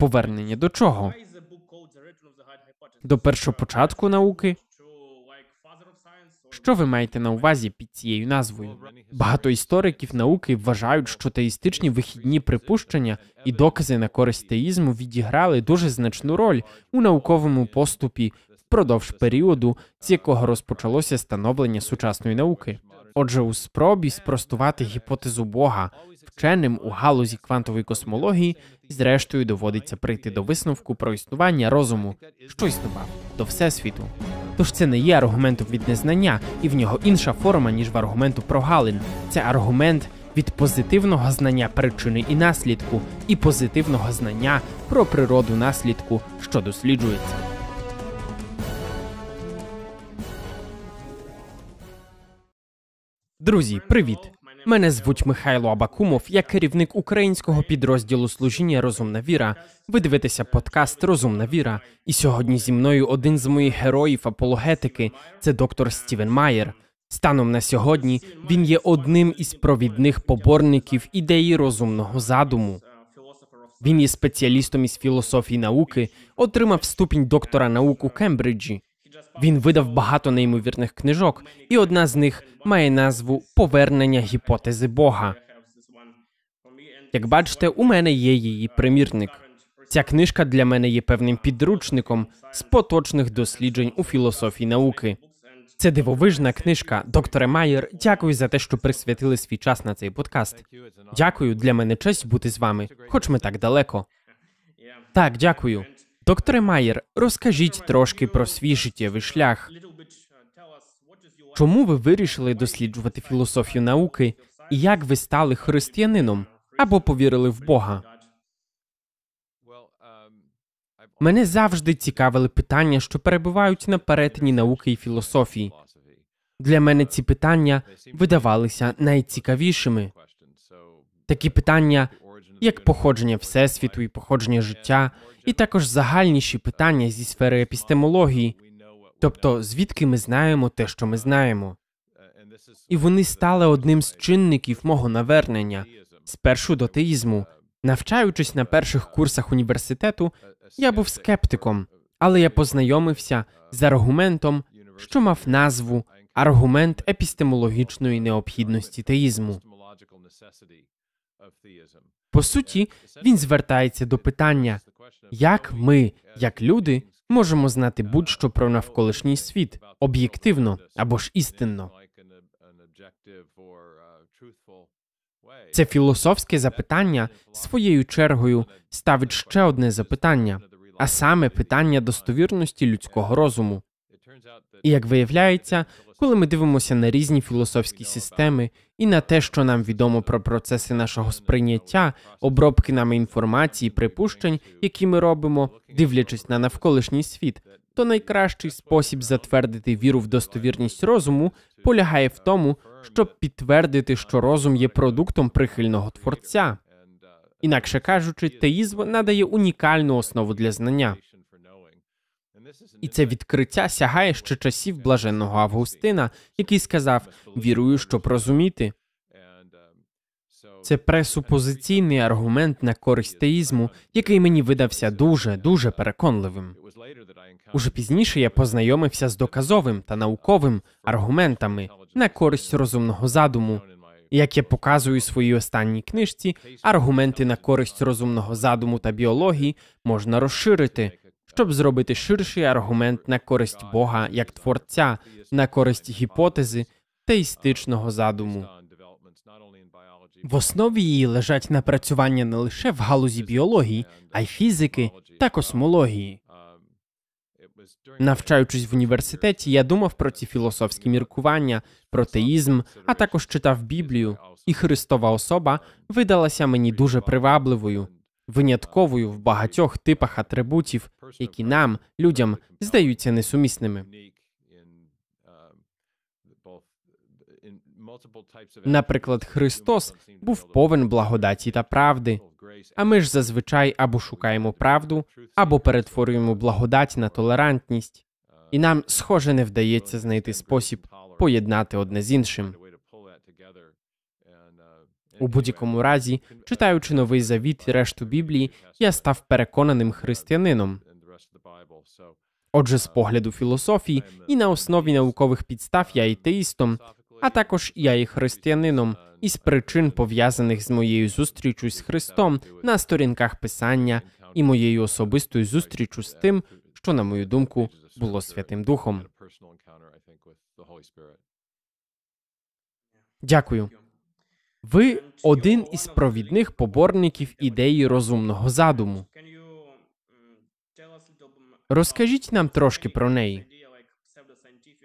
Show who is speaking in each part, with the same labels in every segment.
Speaker 1: Повернення до чого? До першопочатку науки? Що ви маєте на увазі під цією назвою? Багато істориків науки вважають, що теїстичні вихідні припущення і докази на користь теїзму відіграли дуже значну роль у науковому поступі впродовж періоду, з якого розпочалося становлення сучасної науки. Отже, у спробі спростувати гіпотезу Бога вченим у галузі квантової космології, зрештою доводиться прийти до висновку про існування розуму, що існував до всесвіту. Тож це не є аргументом від незнання, і в нього інша форма, ніж в аргументу про Галин. Це аргумент від позитивного знання причини і наслідку, і позитивного знання про природу наслідку, що досліджується. Друзі, привіт! Мене звуть Михайло Абакумов, я керівник українського підрозділу служіння Розумна віра. Ви дивитеся подкаст Розумна віра. І сьогодні зі мною один з моїх героїв апологетики це доктор Стівен Майер. Станом на сьогодні він є одним із провідних поборників ідеї розумного задуму. Він є спеціалістом із філософії науки, отримав ступінь доктора наук у Кембриджі. Він видав багато неймовірних книжок, і одна з них має назву Повернення гіпотези Бога. Як бачите, у мене є її примірник. Ця книжка для мене є певним підручником з поточних досліджень у філософії науки. Це дивовижна книжка. Докторе Майер, дякую за те, що присвятили свій час на цей подкаст. Дякую, для мене честь бути з вами, хоч ми так далеко. Так, дякую. Докторе Майер, розкажіть трошки про свій життєвий шлях. Чому ви вирішили досліджувати філософію науки і як ви стали християнином або повірили в Бога? Мене завжди цікавили питання, що перебувають на перетині науки і філософії. Для мене ці питання видавалися найцікавішими. Такі питання, як походження всесвіту і походження життя, і також загальніші питання зі сфери епістемології, тобто звідки ми знаємо те, що ми знаємо. І вони стали одним з чинників мого навернення спершу до теїзму. Навчаючись на перших курсах університету, я був скептиком, але я познайомився з аргументом, що мав назву аргумент епістемологічної необхідності теїзму. По суті, він звертається до питання, як ми, як люди, можемо знати будь-що про навколишній світ об'єктивно або ж істинно. Це філософське запитання своєю чергою ставить ще одне запитання, а саме питання достовірності людського розуму. І як виявляється, коли ми дивимося на різні філософські системи і на те, що нам відомо про процеси нашого сприйняття, обробки нами інформації, припущень, які ми робимо, дивлячись на навколишній світ, то найкращий спосіб затвердити віру в достовірність розуму полягає в тому, щоб підтвердити, що розум є продуктом прихильного творця. Інакше кажучи, теїзм надає унікальну основу для знання. І це відкриття сягає ще часів блаженного Августина, який сказав: вірую, щоб розуміти. Це пресупозиційний аргумент на користь теїзму, який мені видався дуже дуже переконливим. Уже пізніше я познайомився з доказовим та науковим аргументами на користь розумного задуму. Як я показую у своїй останній книжці, аргументи на користь розумного задуму та біології можна розширити, щоб зробити ширший аргумент на користь Бога як творця, на користь гіпотези теїстичного задуму. В основі її лежать напрацювання не лише в галузі біології, а й фізики та космології. Навчаючись в університеті, я думав про ці філософські міркування, про теїзм, а також читав Біблію, і Христова особа видалася мені дуже привабливою, винятковою в багатьох типах атрибутів, які нам, людям, здаються несумісними. Наприклад, Христос був повен благодаті та правди. А ми ж зазвичай або шукаємо правду, або перетворюємо благодать на толерантність, і нам, схоже, не вдається знайти спосіб поєднати одне з іншим. У будь-якому разі, читаючи новий завіт і решту Біблії, я став переконаним християнином. Отже, з погляду філософії і на основі наукових підстав я атеїстом, а також я і християнином, із причин пов'язаних з моєю зустрічю з Христом на сторінках писання і моєю особистою зустрічю з тим, що, на мою думку, було Святим Духом. Дякую. Ви один із провідних поборників ідеї розумного задуму. Розкажіть нам трошки про неї.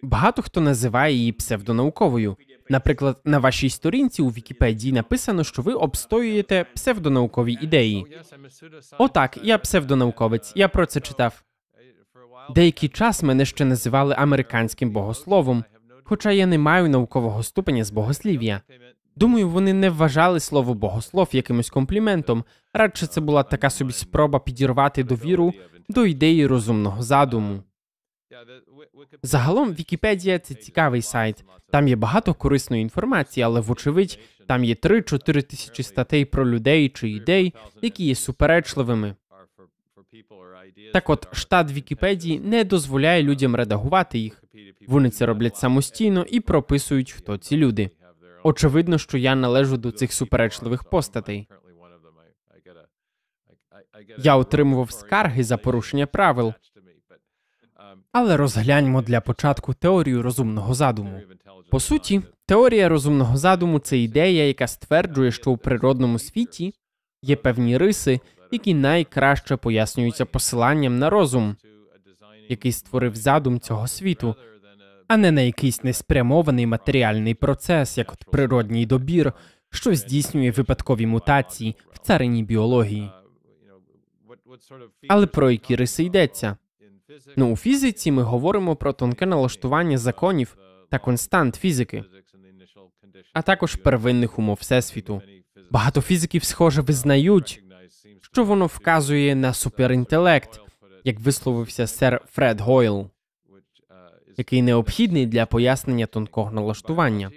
Speaker 1: Багато хто називає її псевдонауковою. Наприклад, на вашій сторінці у Вікіпедії написано, що ви обстоюєте псевдонаукові ідеї. Отак, я псевдонауковець. Я про це читав. Деякий час мене ще називали американським богословом, хоча я не маю наукового ступеня з богослів'я. Думаю, вони не вважали слово богослов якимось компліментом, радше це була така собі спроба підірвати довіру до ідеї розумного задуму. Загалом Вікіпедія це цікавий сайт. Там є багато корисної інформації, але вочевидь там є 3-4 тисячі статей про людей чи ідей, які є суперечливими. Так от штат Вікіпедії не дозволяє людям редагувати їх. Вони це роблять самостійно і прописують, хто ці люди. Очевидно, що я належу до цих суперечливих постатей. Я отримував скарги за порушення правил. Але розгляньмо для початку теорію розумного задуму. По суті, теорія розумного задуму це ідея, яка стверджує, що у природному світі є певні риси, які найкраще пояснюються посиланням на розум, який створив задум цього світу, а не на якийсь неспрямований матеріальний процес, як от природній добір, що здійснює випадкові мутації в царині біології. Але про які риси йдеться? Ну, у фізиці ми говоримо про тонке налаштування законів та констант фізики, а також первинних умов всесвіту. Багато фізиків, схоже, визнають, що воно вказує на суперінтелект, як висловився сер Фред Гойл, який необхідний для пояснення тонкого налаштування.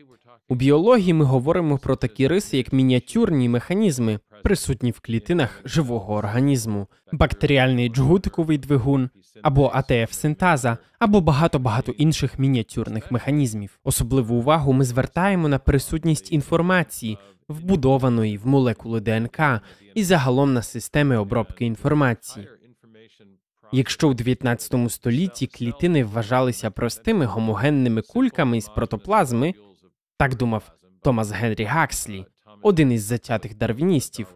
Speaker 1: У біології ми говоримо про такі риси, як мініатюрні механізми, присутні в клітинах живого організму, бактеріальний джгутиковий двигун або атф синтаза, або багато багато інших мініатюрних механізмів. Особливу увагу ми звертаємо на присутність інформації, вбудованої в молекули ДНК і загалом на системи обробки інформації. Якщо у 19 столітті клітини вважалися простими гомогенними кульками із протоплазми, так думав Томас Генрі Гакслі, один із затятих дарвіністів,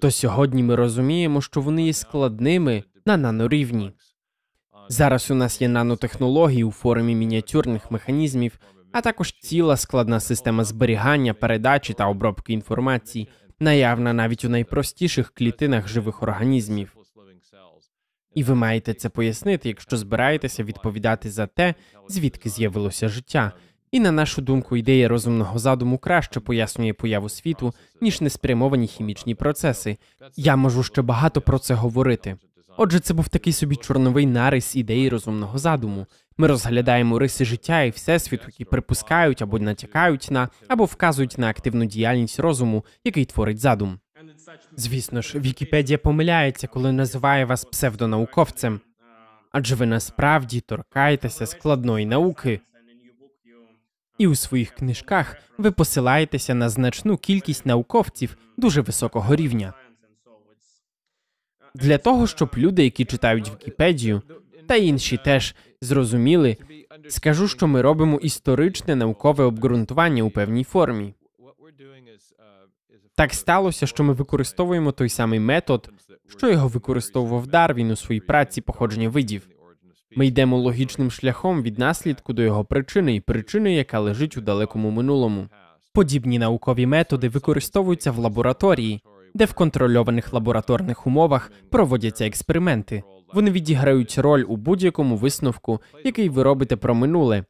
Speaker 1: то сьогодні ми розуміємо, що вони є складними на нанорівні. Зараз у нас є нанотехнології у формі мініатюрних механізмів, а також ціла складна система зберігання, передачі та обробки інформації, наявна навіть у найпростіших клітинах живих організмів. І ви маєте це пояснити, якщо збираєтеся відповідати за те, звідки з'явилося життя. І на нашу думку, ідея розумного задуму краще пояснює появу світу, ніж неспрямовані хімічні процеси. Я можу ще багато про це говорити. Отже, це був такий собі чорновий нарис ідеї розумного задуму. Ми розглядаємо риси життя і всесвіту, які припускають або натякають на, або вказують на активну діяльність розуму, який творить задум. Звісно ж, Вікіпедія помиляється, коли називає вас псевдонауковцем, адже ви насправді торкаєтеся складної науки. І у своїх книжках ви посилаєтеся на значну кількість науковців дуже високого рівня. Для того, щоб люди, які читають Вікіпедію, та інші теж зрозуміли, скажу, що ми робимо історичне наукове обґрунтування у певній формі. Так сталося, що ми використовуємо той самий метод, що його використовував Дарвін у своїй праці походження видів. Ми йдемо логічним шляхом від наслідку до його причини і причини, яка лежить у далекому минулому. Подібні наукові методи використовуються в лабораторії, де в контрольованих лабораторних умовах проводяться експерименти. Вони відіграють роль у будь-якому висновку, який ви робите про минуле.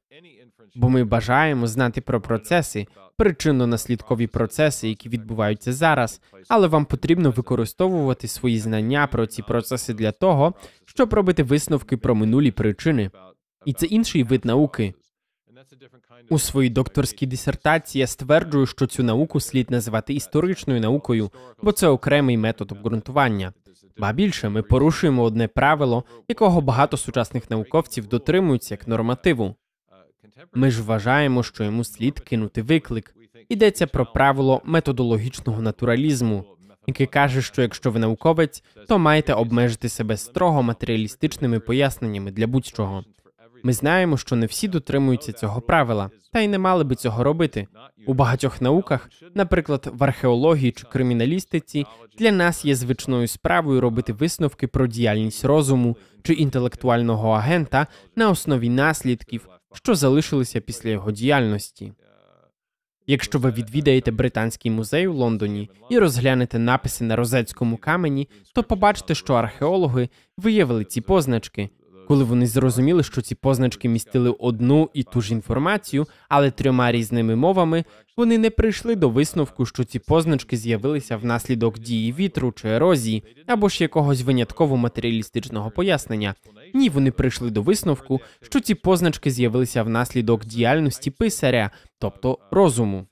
Speaker 1: Бо ми бажаємо знати про процеси, причинно-наслідкові процеси, які відбуваються зараз, але вам потрібно використовувати свої знання про ці процеси для того, щоб робити висновки про минулі причини. І це інший вид науки. У своїй докторській дисертації я стверджую, що цю науку слід називати історичною наукою, бо це окремий метод обґрунтування. Ба більше ми порушуємо одне правило, якого багато сучасних науковців дотримуються як нормативу. Ми ж вважаємо, що йому слід кинути виклик. Йдеться про правило методологічного натуралізму, яке каже, що якщо ви науковець, то маєте обмежити себе строго матеріалістичними поясненнями для будь-чого. Ми знаємо, що не всі дотримуються цього правила, та й не мали би цього робити. У багатьох науках, наприклад, в археології чи криміналістиці, для нас є звичною справою робити висновки про діяльність розуму чи інтелектуального агента на основі наслідків, що залишилися після його діяльності. Якщо ви відвідаєте британський музей у Лондоні і розглянете написи на розецькому камені, то побачите, що археологи виявили ці позначки. Коли вони зрозуміли, що ці позначки містили одну і ту ж інформацію, але трьома різними мовами, вони не прийшли до висновку, що ці позначки з'явилися внаслідок дії вітру чи ерозії, або ж якогось винятково матеріалістичного пояснення. Ні, вони прийшли до висновку, що ці позначки з'явилися внаслідок діяльності писаря, тобто розуму.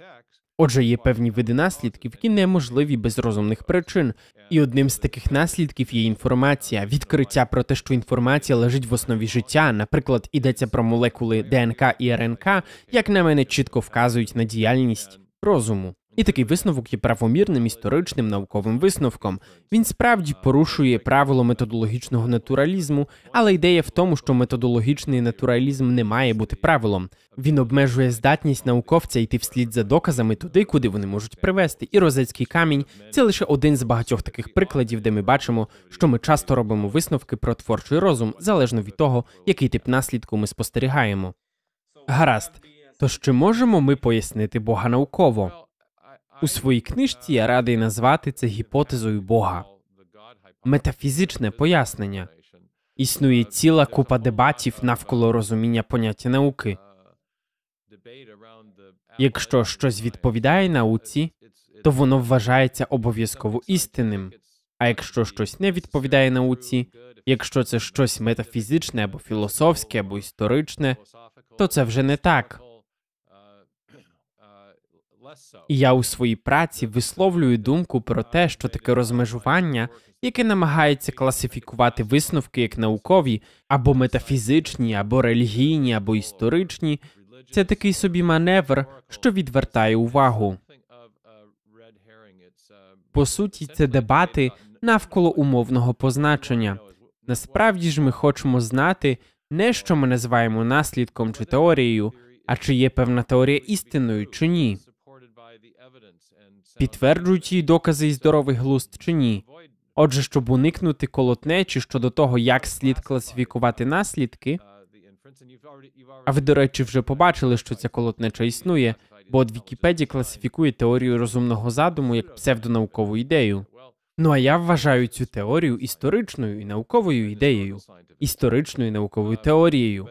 Speaker 1: Отже, є певні види наслідків, які неможливі без розумних причин, і одним з таких наслідків є інформація, відкриття про те, що інформація лежить в основі життя. Наприклад, ідеться про молекули ДНК і РНК, як на мене чітко вказують на діяльність розуму. І такий висновок є правомірним історичним науковим висновком. Він справді порушує правило методологічного натуралізму, але ідея в тому, що методологічний натуралізм не має бути правилом. Він обмежує здатність науковця йти вслід за доказами туди, куди вони можуть привести. І розецький камінь це лише один з багатьох таких прикладів, де ми бачимо, що ми часто робимо висновки про творчий розум залежно від того, який тип наслідку ми спостерігаємо. Гаразд, тож чи можемо ми пояснити Бога науково? У своїй книжці я радий назвати це гіпотезою Бога. Метафізичне пояснення. Існує ціла купа дебатів навколо розуміння поняття науки. Якщо щось відповідає науці, то воно вважається обов'язково істинним. А якщо щось не відповідає науці, якщо це щось метафізичне або філософське, або історичне, то це вже не так. І я у своїй праці висловлюю думку про те, що таке розмежування, яке намагається класифікувати висновки як наукові, або метафізичні, або релігійні, або історичні, це такий собі маневр, що відвертає увагу. По суті, це дебати навколо умовного позначення. Насправді ж ми хочемо знати не що ми називаємо наслідком чи теорією, а чи є певна теорія істинною чи ні. Підтверджують її докази і здоровий глузд чи ні. Отже, щоб уникнути колотнечі щодо того, як слід класифікувати наслідки. А ви, до речі, вже побачили, що ця колотнеча існує, бо от Вікіпедія класифікує теорію розумного задуму як псевдонаукову ідею. Ну а я вважаю цю теорію історичною і науковою ідеєю, історичною і науковою теорією.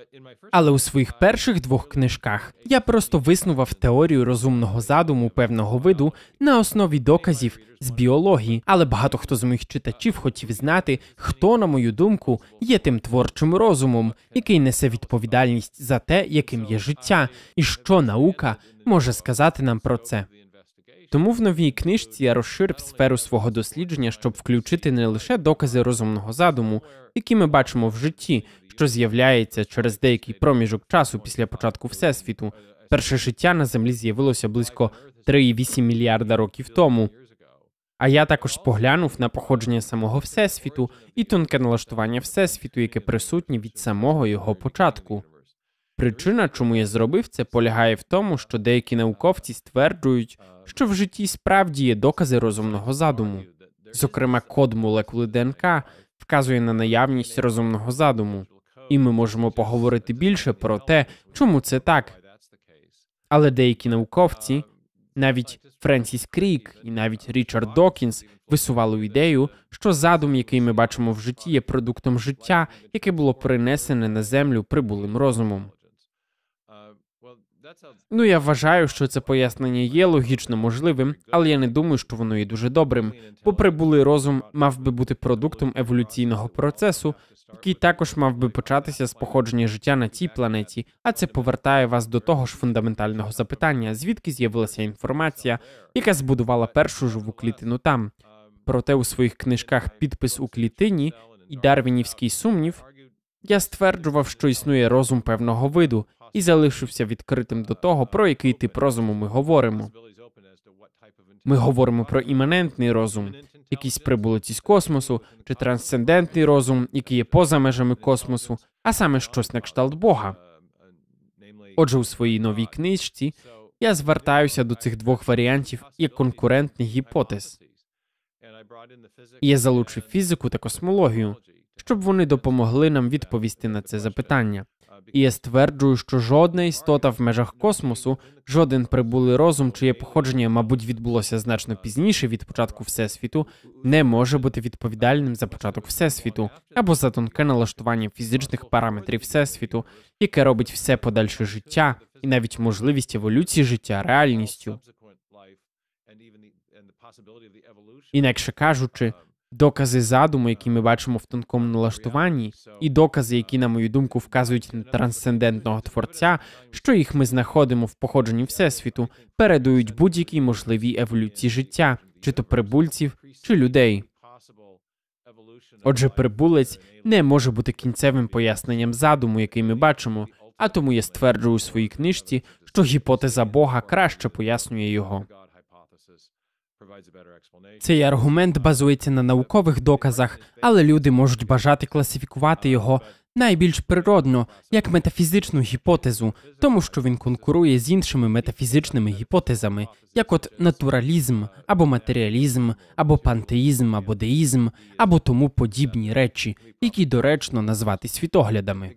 Speaker 1: Але у своїх перших двох книжках я просто виснував теорію розумного задуму певного виду на основі доказів з біології, але багато хто з моїх читачів хотів знати, хто, на мою думку, є тим творчим розумом, який несе відповідальність за те, яким є життя, і що наука може сказати нам про це. Тому в новій книжці я розширив сферу свого дослідження, щоб включити не лише докази розумного задуму, які ми бачимо в житті, що з'являється через деякий проміжок часу після початку всесвіту. Перше життя на землі з'явилося близько 3,8 мільярда років тому. А я також споглянув на походження самого всесвіту і тонке налаштування всесвіту, яке присутнє від самого його початку. Причина, чому я зробив це, полягає в тому, що деякі науковці стверджують, що в житті справді є докази розумного задуму. Зокрема, код молекули ДНК вказує на наявність розумного задуму, і ми можемо поговорити більше про те, чому це так. Але деякі науковці, навіть Френсіс Крік і навіть Річард Докінс, висували ідею, що задум, який ми бачимо в житті, є продуктом життя, яке було принесене на землю прибулим розумом. Ну, я вважаю, що це пояснення є логічно можливим, але я не думаю, що воно є дуже добрим. Бо прибулий розум мав би бути продуктом еволюційного процесу, який також мав би початися з походження життя на цій планеті, а це повертає вас до того ж фундаментального запитання, звідки з'явилася інформація, яка збудувала першу живу клітину там. Проте у своїх книжках підпис у клітині і Дарвінівський сумнів я стверджував, що існує розум певного виду, і залишився відкритим до того, про який тип розуму ми говоримо. Ми говоримо про іманентний розум, якісь прибулиці з космосу, чи трансцендентний розум, який є поза межами космосу, а саме щось на кшталт Бога. Отже, у своїй новій книжці я звертаюся до цих двох варіантів як конкурентних гіпотез. І я залучив фізику та космологію, щоб вони допомогли нам відповісти на це запитання. І я стверджую, що жодна істота в межах космосу, жоден прибулий розум, чиє походження, мабуть, відбулося значно пізніше від початку всесвіту, не може бути відповідальним за початок всесвіту або за тонке налаштування фізичних параметрів всесвіту, яке робить все подальше життя і навіть можливість еволюції життя реальністю. Інакше кажучи, докази задуму, які ми бачимо в тонкому налаштуванні, і докази, які, на мою думку, вказують на трансцендентного творця, що їх ми знаходимо в походженні всесвіту, передають будь-якій можливій еволюції життя, чи то прибульців, чи людей. Отже, прибулець не може бути кінцевим поясненням задуму, який ми бачимо, а тому я стверджую у своїй книжці, що гіпотеза Бога краще пояснює його. Цей аргумент базується на наукових доказах, але люди можуть бажати класифікувати його найбільш природно як метафізичну гіпотезу, тому що він конкурує з іншими метафізичними гіпотезами, як от натуралізм або матеріалізм, або пантеїзм, або деїзм, або тому подібні речі, які доречно назвати світоглядами.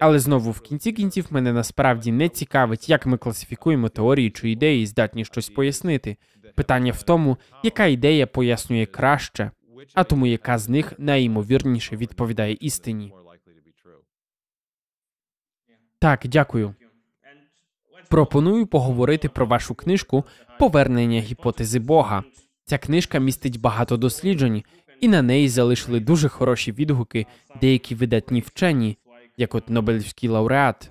Speaker 1: Але знову в кінці кінців мене насправді не цікавить, як ми класифікуємо теорії чи ідеї, здатні щось пояснити. Питання в тому, яка ідея пояснює краще, а тому яка з них найімовірніше відповідає істині. Так, дякую. Пропоную поговорити про вашу книжку Повернення гіпотези Бога. Ця книжка містить багато досліджень, і на неї залишили дуже хороші відгуки деякі видатні вчені, як от Нобелівський лауреат.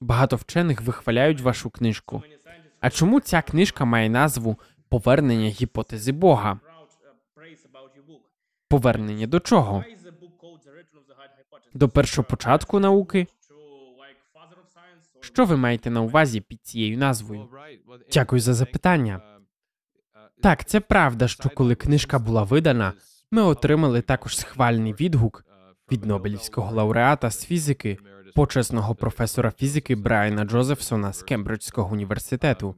Speaker 1: Багато вчених вихваляють вашу книжку. А чому ця книжка має назву Повернення гіпотези Бога? Повернення до чого? До першопочатку науки? Що ви маєте на увазі під цією назвою? Дякую за запитання. Так, це правда, що коли книжка була видана, ми отримали також схвальний відгук від Нобелівського лауреата з фізики, почесного професора фізики Брайана Джозефсона з Кембриджського університету.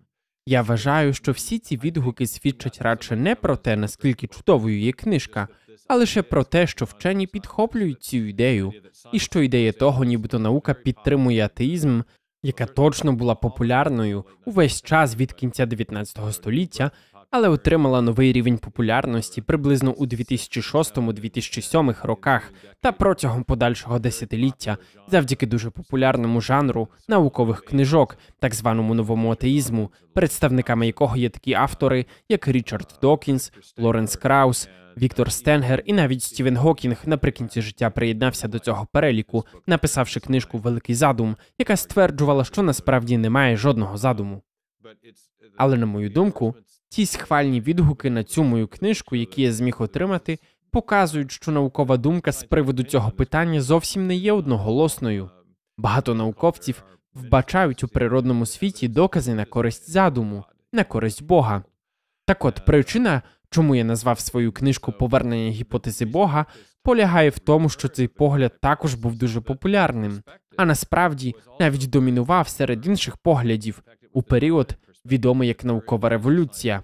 Speaker 1: Я вважаю, що всі ці відгуки свідчать радше не про те, наскільки чудовою є книжка, а лише про те, що вчені підхоплюють цю ідею, і що ідея того, нібито наука підтримує атеїзм, яка точно була популярною увесь час від кінця 19 століття, але отримала новий рівень популярності приблизно у 2006-2007 роках та протягом подальшого десятиліття, завдяки дуже популярному жанру наукових книжок, так званому новому атеїзму, представниками якого є такі автори, як Річард Докінс, Лоренс Краус. Віктор Стенгер і навіть Стівен Гокінг наприкінці життя приєднався до цього переліку, написавши книжку Великий задум, яка стверджувала, що насправді немає жодного задуму. Але на мою думку, ті схвальні відгуки на цю мою книжку, які я зміг отримати, показують, що наукова думка з приводу цього питання зовсім не є одноголосною. Багато науковців вбачають у природному світі докази на користь задуму, на користь Бога. Так от причина, чому я назвав свою книжку Повернення гіпотези Бога, полягає в тому, що цей погляд також був дуже популярним, а насправді навіть домінував серед інших поглядів у період, відомий як наукова революція.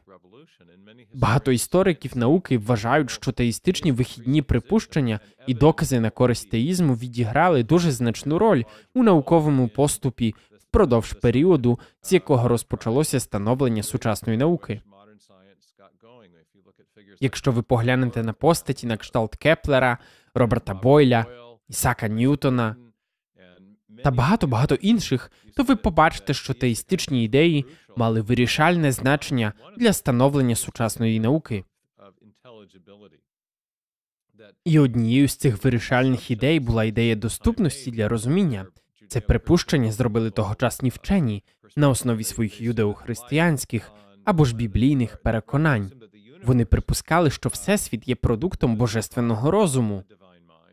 Speaker 1: Багато істориків науки вважають, що теїстичні вихідні припущення і докази на користь теїзму відіграли дуже значну роль у науковому поступі впродовж періоду, з якого розпочалося становлення сучасної науки. Якщо ви поглянете на постаті на кшталт Кеплера, Роберта Бойля, Ісака Ньютона, та багато багато інших, то ви побачите, що теїстичні ідеї мали вирішальне значення для становлення сучасної науки. І однією з цих вирішальних ідей була ідея доступності для розуміння. Це припущення зробили тогочасні вчені на основі своїх юдеохристиянських або ж біблійних переконань. Вони припускали, що всесвіт є продуктом божественного розуму,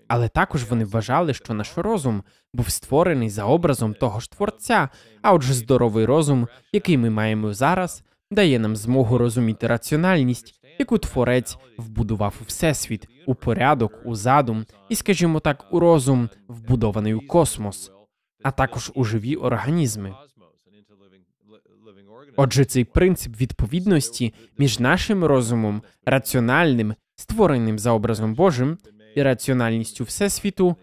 Speaker 1: але також вони вважали, що наш розум був створений за образом того ж творця. А отже, здоровий розум, який ми маємо зараз, дає нам змогу розуміти раціональність, яку творець вбудував у всесвіт, у порядок, у задум, і, скажімо так, у розум, вбудований у космос, а також у живі організми. Отже, цей принцип відповідності між нашим розумом, раціональним, створеним за образом Божим, і раціональністю всесвіту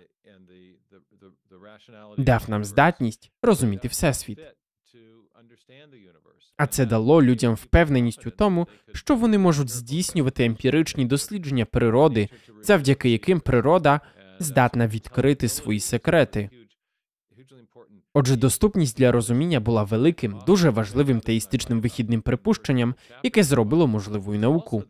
Speaker 1: дав нам здатність розуміти всесвіт. А це дало людям впевненість у тому, що вони можуть здійснювати емпіричні дослідження природи, завдяки яким природа здатна відкрити свої секрети. Отже, доступність для розуміння була великим, дуже важливим теїстичним вихідним припущенням, яке зробило можливою науку.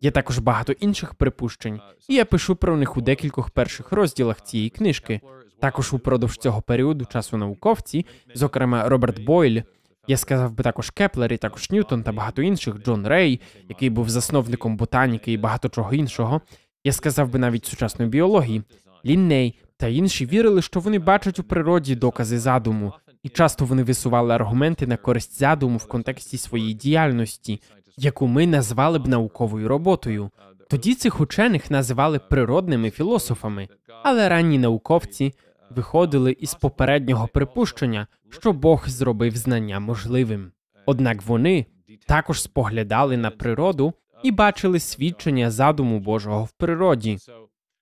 Speaker 1: Є також багато інших припущень, і я пишу про них у декількох перших розділах цієї книжки. Також упродовж цього періоду часу науковці, зокрема Роберт Бойль, я сказав би також Кеплер, і також Ньютон та багато інших, Джон Рей, який був засновником ботаніки і багато чого іншого. Я сказав би навіть сучасної біології, Лінней та інші вірили, що вони бачать у природі докази задуму, і часто вони висували аргументи на користь задуму в контексті своєї діяльності, яку ми назвали б науковою роботою. Тоді цих учених називали природними філософами, але ранні науковці виходили із попереднього припущення, що Бог зробив знання можливим. Однак вони також споглядали на природу і бачили свідчення задуму Божого в природі.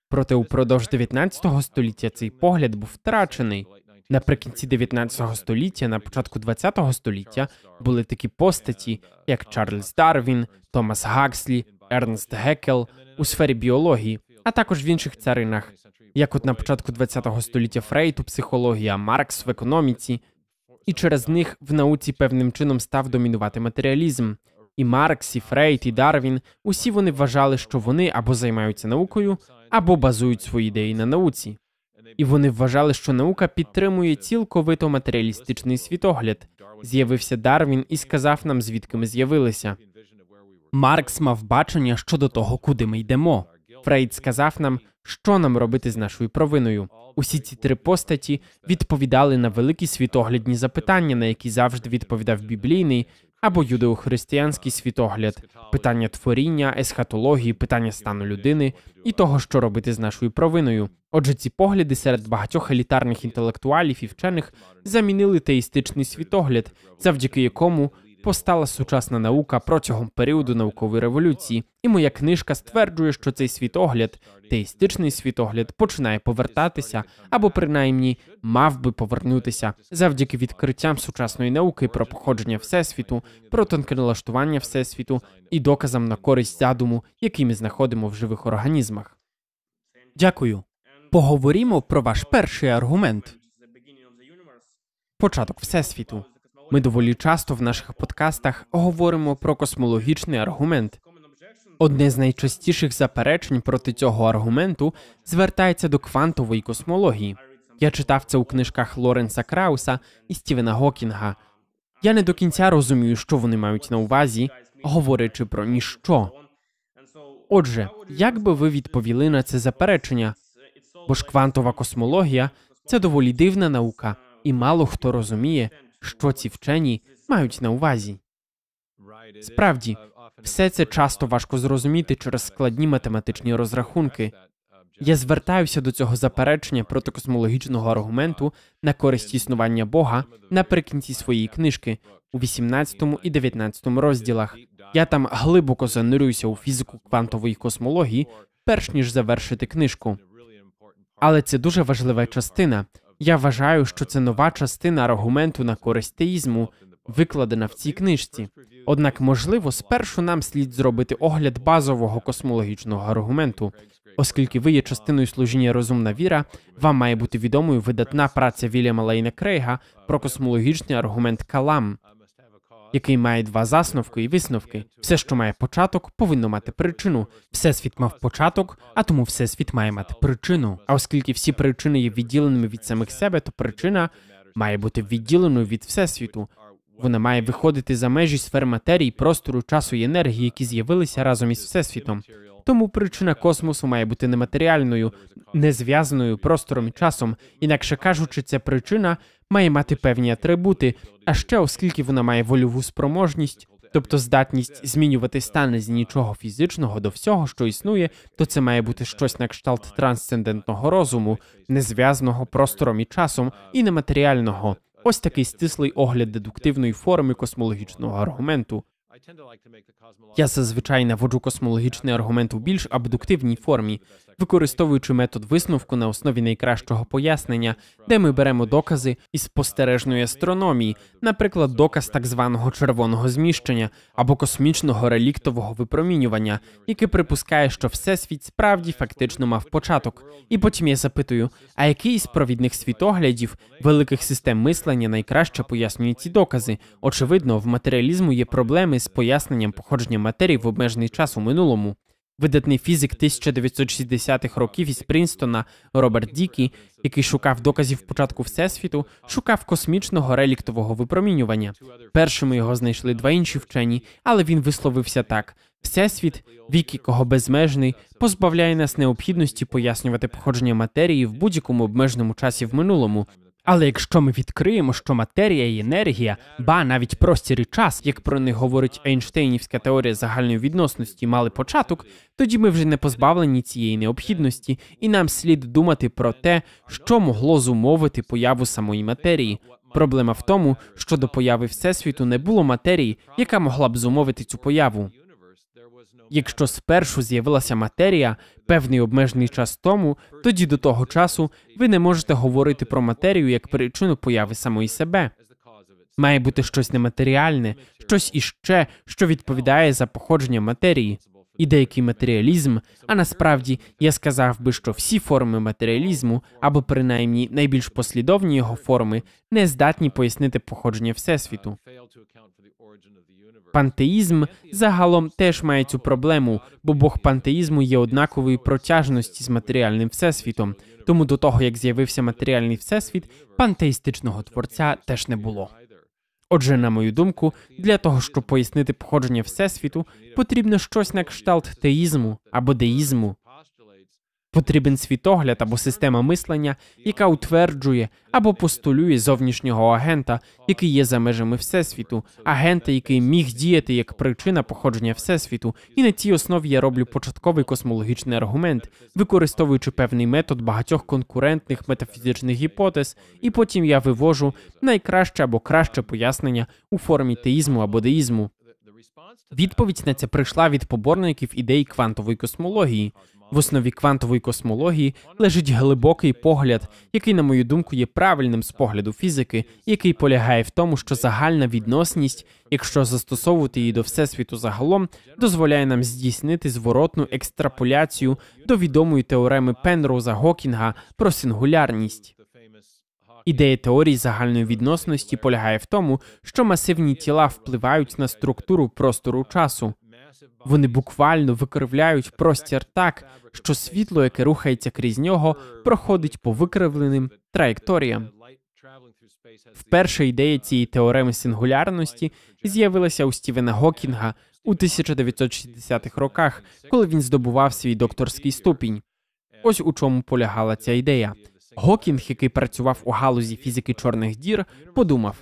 Speaker 1: Проте упродовж 19 століття цей погляд був втрачений. Наприкінці 19 століття, на початку 20 століття були такі постаті, як Чарльз Дарвін, Томас Гакслі, Ернст Гекел у сфері біології, а також в інших царинах, як от на початку 20 століття Фрейд у психології, а Маркс в економіці, і через них в науці певним чином став домінувати матеріалізм. І Маркс, і Фрейд, і Дарвін усі вони вважали, що вони або займаються наукою, або базують свої ідеї на науці. І вони вважали, що наука підтримує цілковито матеріалістичний світогляд. З'явився Дарвін і сказав нам, звідки ми з'явилися. Маркс мав бачення щодо того, куди ми йдемо. Фрейд сказав нам, що нам робити з нашою провиною. Усі ці три постаті відповідали на великі світоглядні запитання, на які завжди відповідав біблійний або юдеохристиянський світогляд, питання творіння, есхатології, питання стану людини і того, що робити з нашою провиною. Отже, ці погляди серед багатьох елітарних інтелектуалів і вчених замінили теїстичний світогляд, завдяки якому постала сучасна наука протягом періоду наукової революції, і моя книжка стверджує, що цей світогляд, теїстичний світогляд, починає повертатися або принаймні мав би повернутися завдяки відкриттям сучасної науки про походження всесвіту, про тонке налаштування всесвіту і доказам на користь задуму, який ми знаходимо в живих організмах. Дякую. Поговоримо про ваш перший аргумент. Початок всесвіту. Ми доволі часто в наших подкастах говоримо про космологічний аргумент. Одне з найчастіших заперечень проти цього аргументу звертається до квантової космології. Я читав це у книжках Лоренса Крауса і Стівена Гокінга. Я не до кінця розумію, що вони мають на увазі, говорячи про ніщо. Отже, як би ви відповіли на це заперечення? Бо ж квантова космологія це доволі дивна наука, і мало хто розуміє, що ці вчені мають на увазі. Справді, все це часто важко зрозуміти через складні математичні розрахунки. Я звертаюся до цього заперечення проти космологічного аргументу на користь існування Бога наприкінці своєї книжки у 18 і 19 розділах. Я там глибоко занурююся у фізику квантової космології, перш ніж завершити книжку. Але це дуже важлива частина. Я вважаю, що це нова частина аргументу на користь теїзму, викладена в цій книжці. Однак, можливо, спершу нам слід зробити огляд базового космологічного аргументу. Оскільки ви є частиною служіння розумна віра, вам має бути відомою видатна праця Вільяма Лейна Крейга про космологічний аргумент Калам, який має два засновки і висновки. Все, що має початок, повинно мати причину. Всесвіт мав початок, а тому всесвіт має мати причину. А оскільки всі причини є відділеними від самих себе, то причина має бути відділеною від всесвіту. Вона має виходити за межі сфер матерії, простору, часу і енергії, які з'явилися разом із всесвітом. Тому причина космосу має бути нематеріальною, не зв'язаною простором і часом. Інакше кажучи, ця причина має мати певні атрибути, а ще оскільки вона має вольову спроможність, тобто здатність змінювати стани з нічого фізичного до всього, що існує, то це має бути щось на кшталт трансцендентного розуму, не зв'язаного простором і часом, і нематеріального. Ось такий стислий огляд дедуктивної форми космологічного аргументу. Я зазвичай наводжу космологічний аргумент у більш абдуктивній формі, використовуючи метод висновку на основі найкращого пояснення, де ми беремо докази із спостережної астрономії, наприклад, доказ так званого червоного зміщення або космічного реліктового випромінювання, яке припускає, що всесвіт справді фактично мав початок. І потім я запитую: а який із провідних світоглядів великих систем мислення найкраще пояснює ці докази? Очевидно, в матеріалізму є проблеми з поясненням походження матерії в обмежений час у минулому. Видатний фізик 1960-х років із Принстона Роберт Дікі, який шукав доказів початку всесвіту, шукав космічного реліктового випромінювання. Першими його знайшли два інші вчені, але він висловився так: всесвіт, вік якого безмежний, позбавляє нас необхідності пояснювати походження матерії в будь-якому обмеженому часі в минулому. Але якщо ми відкриємо, що матерія і енергія, ба навіть простір і час, як про них говорить Ейнштейнівська теорія загальної відносності, мали початок, тоді ми вже не позбавлені цієї необхідності, і нам слід думати про те, що могло зумовити появу самої матерії. Проблема в тому, що до появи всесвіту не було матерії, яка могла б зумовити цю появу. Якщо спершу з'явилася матерія певний обмежений час тому, тоді до того часу ви не можете говорити про матерію як причину появи самої себе. Має бути щось нематеріальне, щось іще, що відповідає за походження матерії, і деякий матеріалізм. А насправді я сказав би, що всі форми матеріалізму, або принаймні найбільш послідовні його форми, не здатні пояснити походження всесвіту. Пантеїзм загалом теж має цю проблему, бо Бог пантеїзму є однакової протяжності з матеріальним всесвітом. Тому до того, як з'явився матеріальний всесвіт, пантеїстичного творця теж не було. Отже, на мою думку, для того, щоб пояснити походження всесвіту, потрібно щось на кшталт теїзму або деїзму. Потрібен світогляд або система мислення, яка утверджує або постулює зовнішнього агента, який є за межами всесвіту, агента, який міг діяти як причина походження всесвіту, і на цій основі я роблю початковий космологічний аргумент, використовуючи певний метод багатьох конкурентних метафізичних гіпотез, і потім я вивожу найкраще або краще пояснення у формі теїзму або деїзму. Відповідь на це прийшла від поборників ідей квантової космології. В основі квантової космології лежить глибокий погляд, який, на мою думку, є правильним з погляду фізики, який полягає в тому, що загальна відносність, якщо застосовувати її до всесвіту загалом, дозволяє нам здійснити зворотну екстраполяцію до відомої теореми Пенроуза Гокінга про сингулярність. Ідея теорії загальної відносності полягає в тому, що масивні тіла впливають на структуру простору часу. Вони буквально викривляють простір так, що світло, яке рухається крізь нього, проходить по викривленим траєкторіям. Вперше ідея цієї теореми сингулярності з'явилася у Стівена Гокінга у 1960-х роках, коли він здобував свій докторський ступінь. Ось у чому полягала ця ідея. Гокінг, який працював у галузі фізики чорних дір, подумав: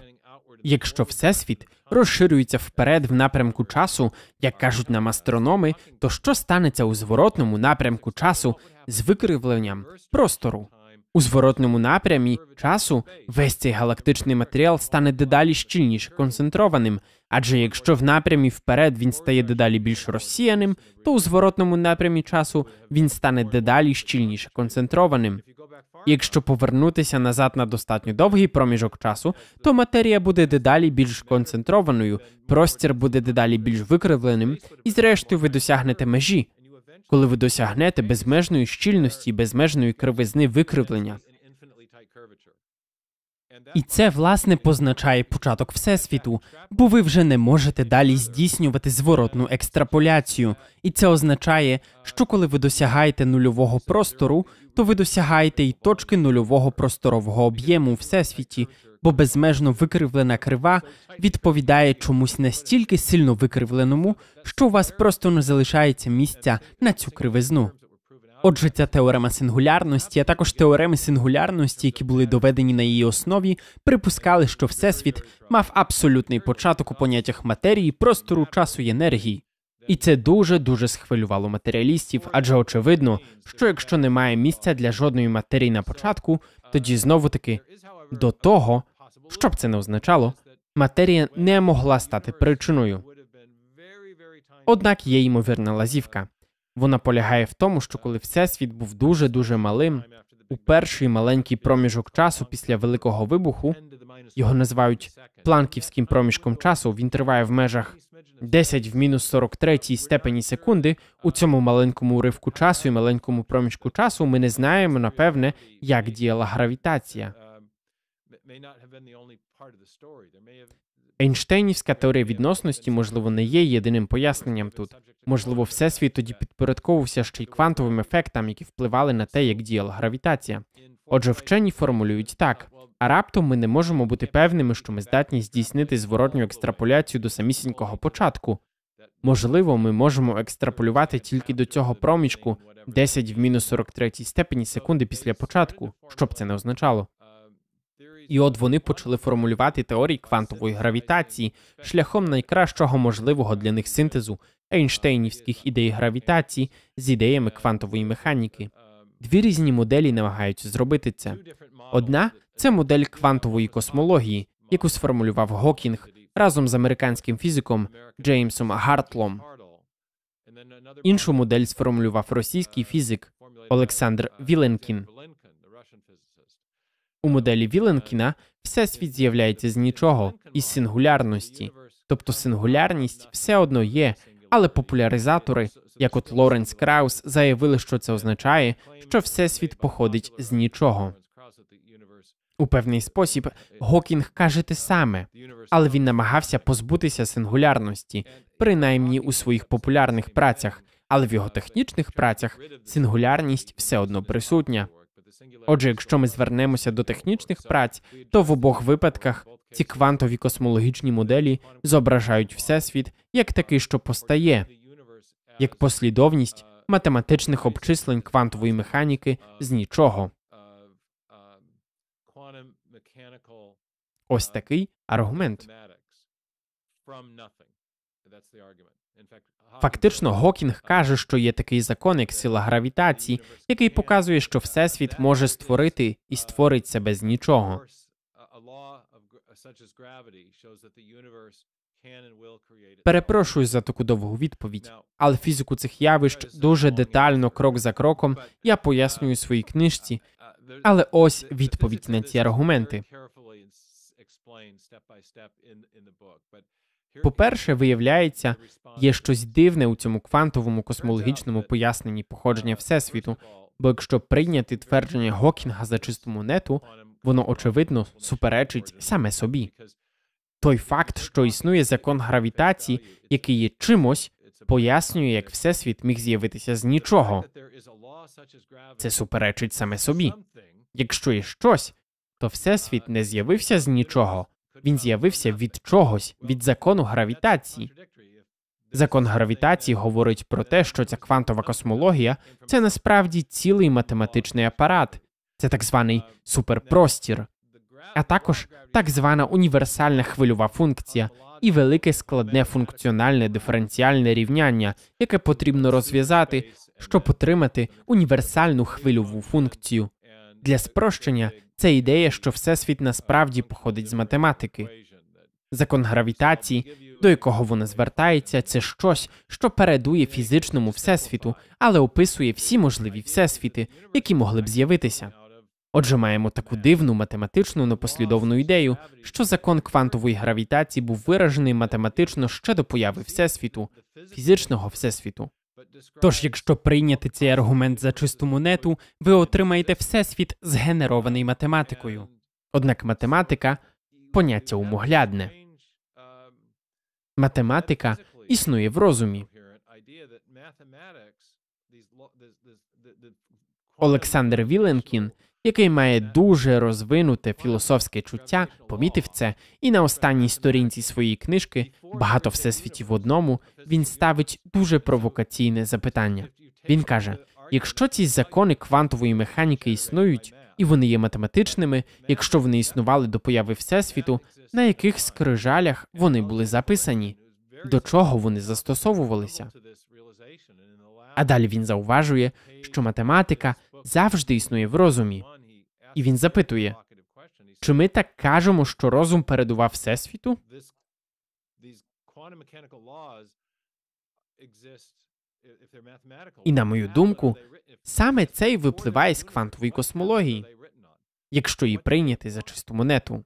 Speaker 1: якщо всесвіт розширюється вперед в напрямку часу, як кажуть нам астрономи, то що станеться у зворотному напрямку часу з викривленням простору? У зворотному напрямі часу весь цей галактичний матеріал стане дедалі щільніше концентрованим, адже якщо в напрямі вперед він стає дедалі більш розсіяним, то у зворотному напрямі часу він стане дедалі щільніше концентрованим. Якщо повернутися назад на достатньо довгий проміжок часу, то матерія буде дедалі більш концентрованою, простір буде дедалі більш викривленим, і зрештою ви досягнете межі. коли ви досягнете безмежної щільності, безмежної кривизни викривлення. І це власне позначає початок всесвіту, бо ви вже не можете далі здійснювати зворотну екстраполяцію, і це означає, що коли ви досягаєте нульового простору, то ви досягаєте й точки нульового просторового об'єму всесвіті, бо безмежно викривлена крива відповідає чомусь настільки сильно викривленому, що у вас просто не залишається місця на цю кривизну. Отже, ця теорема сингулярності, а також теореми сингулярності, які були доведені на її основі, припускали, що всесвіт мав абсолютний початок у поняттях матерії, простору, часу і енергії. І це дуже дуже схвилювало матеріалістів, адже очевидно, що якщо немає місця для жодної матерії на початку, тоді знову таки до того, що б це не означало, матерія не могла стати причиною. Однак є ймовірна лазівка. Вона полягає в тому, що коли всесвіт був дуже дуже малим, у перший маленький проміжок часу після великого вибуху його називають планківським проміжком часу. Він триває в межах 10 в мінус 43 степені секунди. У цьому маленькому уривку часу і маленькому проміжку часу ми не знаємо напевне, як діяла гравітація. Ейнштейнівська теорія відносності, можливо, не є єдиним поясненням тут. Можливо, всесвіт тоді підпорядковувався ще й квантовим ефектам, які впливали на те, як діяла гравітація. Отже, вчені формулюють так: а раптом ми не можемо бути певними, що ми здатні здійснити зворотню екстраполяцію до самісінького початку. Можливо, ми можемо екстраполювати тільки до цього проміжку 10 в мінус 43 степені секунди після початку, що б це не означало. І от вони почали формулювати теорії квантової гравітації шляхом найкращого можливого для них синтезу Ейнштейнівських ідей гравітації з ідеями квантової механіки. Дві різні моделі намагаються зробити це. Одна це модель квантової космології, яку сформулював Гокінг разом з американським фізиком Джеймсом Гартлом. Іншу модель сформулював російський фізик Олександр Віленкін. У моделі Віленкіна всесвіт з'являється з нічого, із сингулярності, тобто сингулярність все одно є, але популяризатори, як от Лоренс Краус, заявили, що це означає, що всесвіт походить з нічого. У певний спосіб Гокінг каже те саме, але він намагався позбутися сингулярності, принаймні у своїх популярних працях, але в його технічних працях сингулярність все одно присутня. Отже, якщо ми звернемося до технічних праць, то в обох випадках ці квантові космологічні моделі зображають всесвіт як такий, що постає, як послідовність математичних обчислень квантової механіки з нічого. Ось такий аргумент. Фактично, Гокінг каже, що є такий закон, як сила гравітації, який показує, що всесвіт може створити і створить себе з нічого. Перепрошую за таку довгу відповідь, але фізику цих явищ дуже детально, крок за кроком, я пояснюю у своїй книжці. Але ось відповідь на ці аргументи. По-перше, виявляється, є щось дивне у цьому квантовому космологічному поясненні походження всесвіту. Бо якщо прийняти твердження Гокінга за чисту монету, воно очевидно суперечить саме собі. Той факт, що існує закон гравітації, який є чимось, пояснює, як всесвіт міг з'явитися з нічого. Це суперечить саме собі. Якщо є щось, то всесвіт не з'явився з нічого, він з'явився від чогось, від закону гравітації. Закон гравітації говорить про те, що ця квантова космологія це насправді цілий математичний апарат, це так званий суперпростір, а також так звана універсальна хвильова функція і велике складне функціональне диференціальне рівняння, яке потрібно розв'язати, щоб отримати універсальну хвильову функцію. Для спрощення це ідея, що всесвіт насправді походить з математики. Закон гравітації, до якого вона звертається, це щось, що передує фізичному всесвіту, але описує всі можливі всесвіти, які могли б з'явитися. Отже, маємо таку дивну математичну непослідовну ідею, що закон квантової гравітації був виражений математично ще до появи всесвіту, фізичного всесвіту. Тож, якщо прийняти цей аргумент за чисту монету, ви отримаєте всесвіт згенерований математикою. Однак математика поняття умоглядне. Математика існує в розумі. Олександр Віленкін, який має дуже розвинуте філософське чуття, помітив це, і на останній сторінці своєї книжки Багато всесвітів в одному він ставить дуже провокаційне запитання. Він каже: якщо ці закони квантової механіки існують, і вони є математичними, якщо вони існували до появи всесвіту, на яких скрижалях вони були записані, до чого вони застосовувалися? А далі він зауважує, що математика завжди існує в розумі, і він запитує, чи ми так кажемо, що розум передував всесвіту? І на мою думку, саме це й випливає з квантової космології, якщо її прийняти за чисту монету.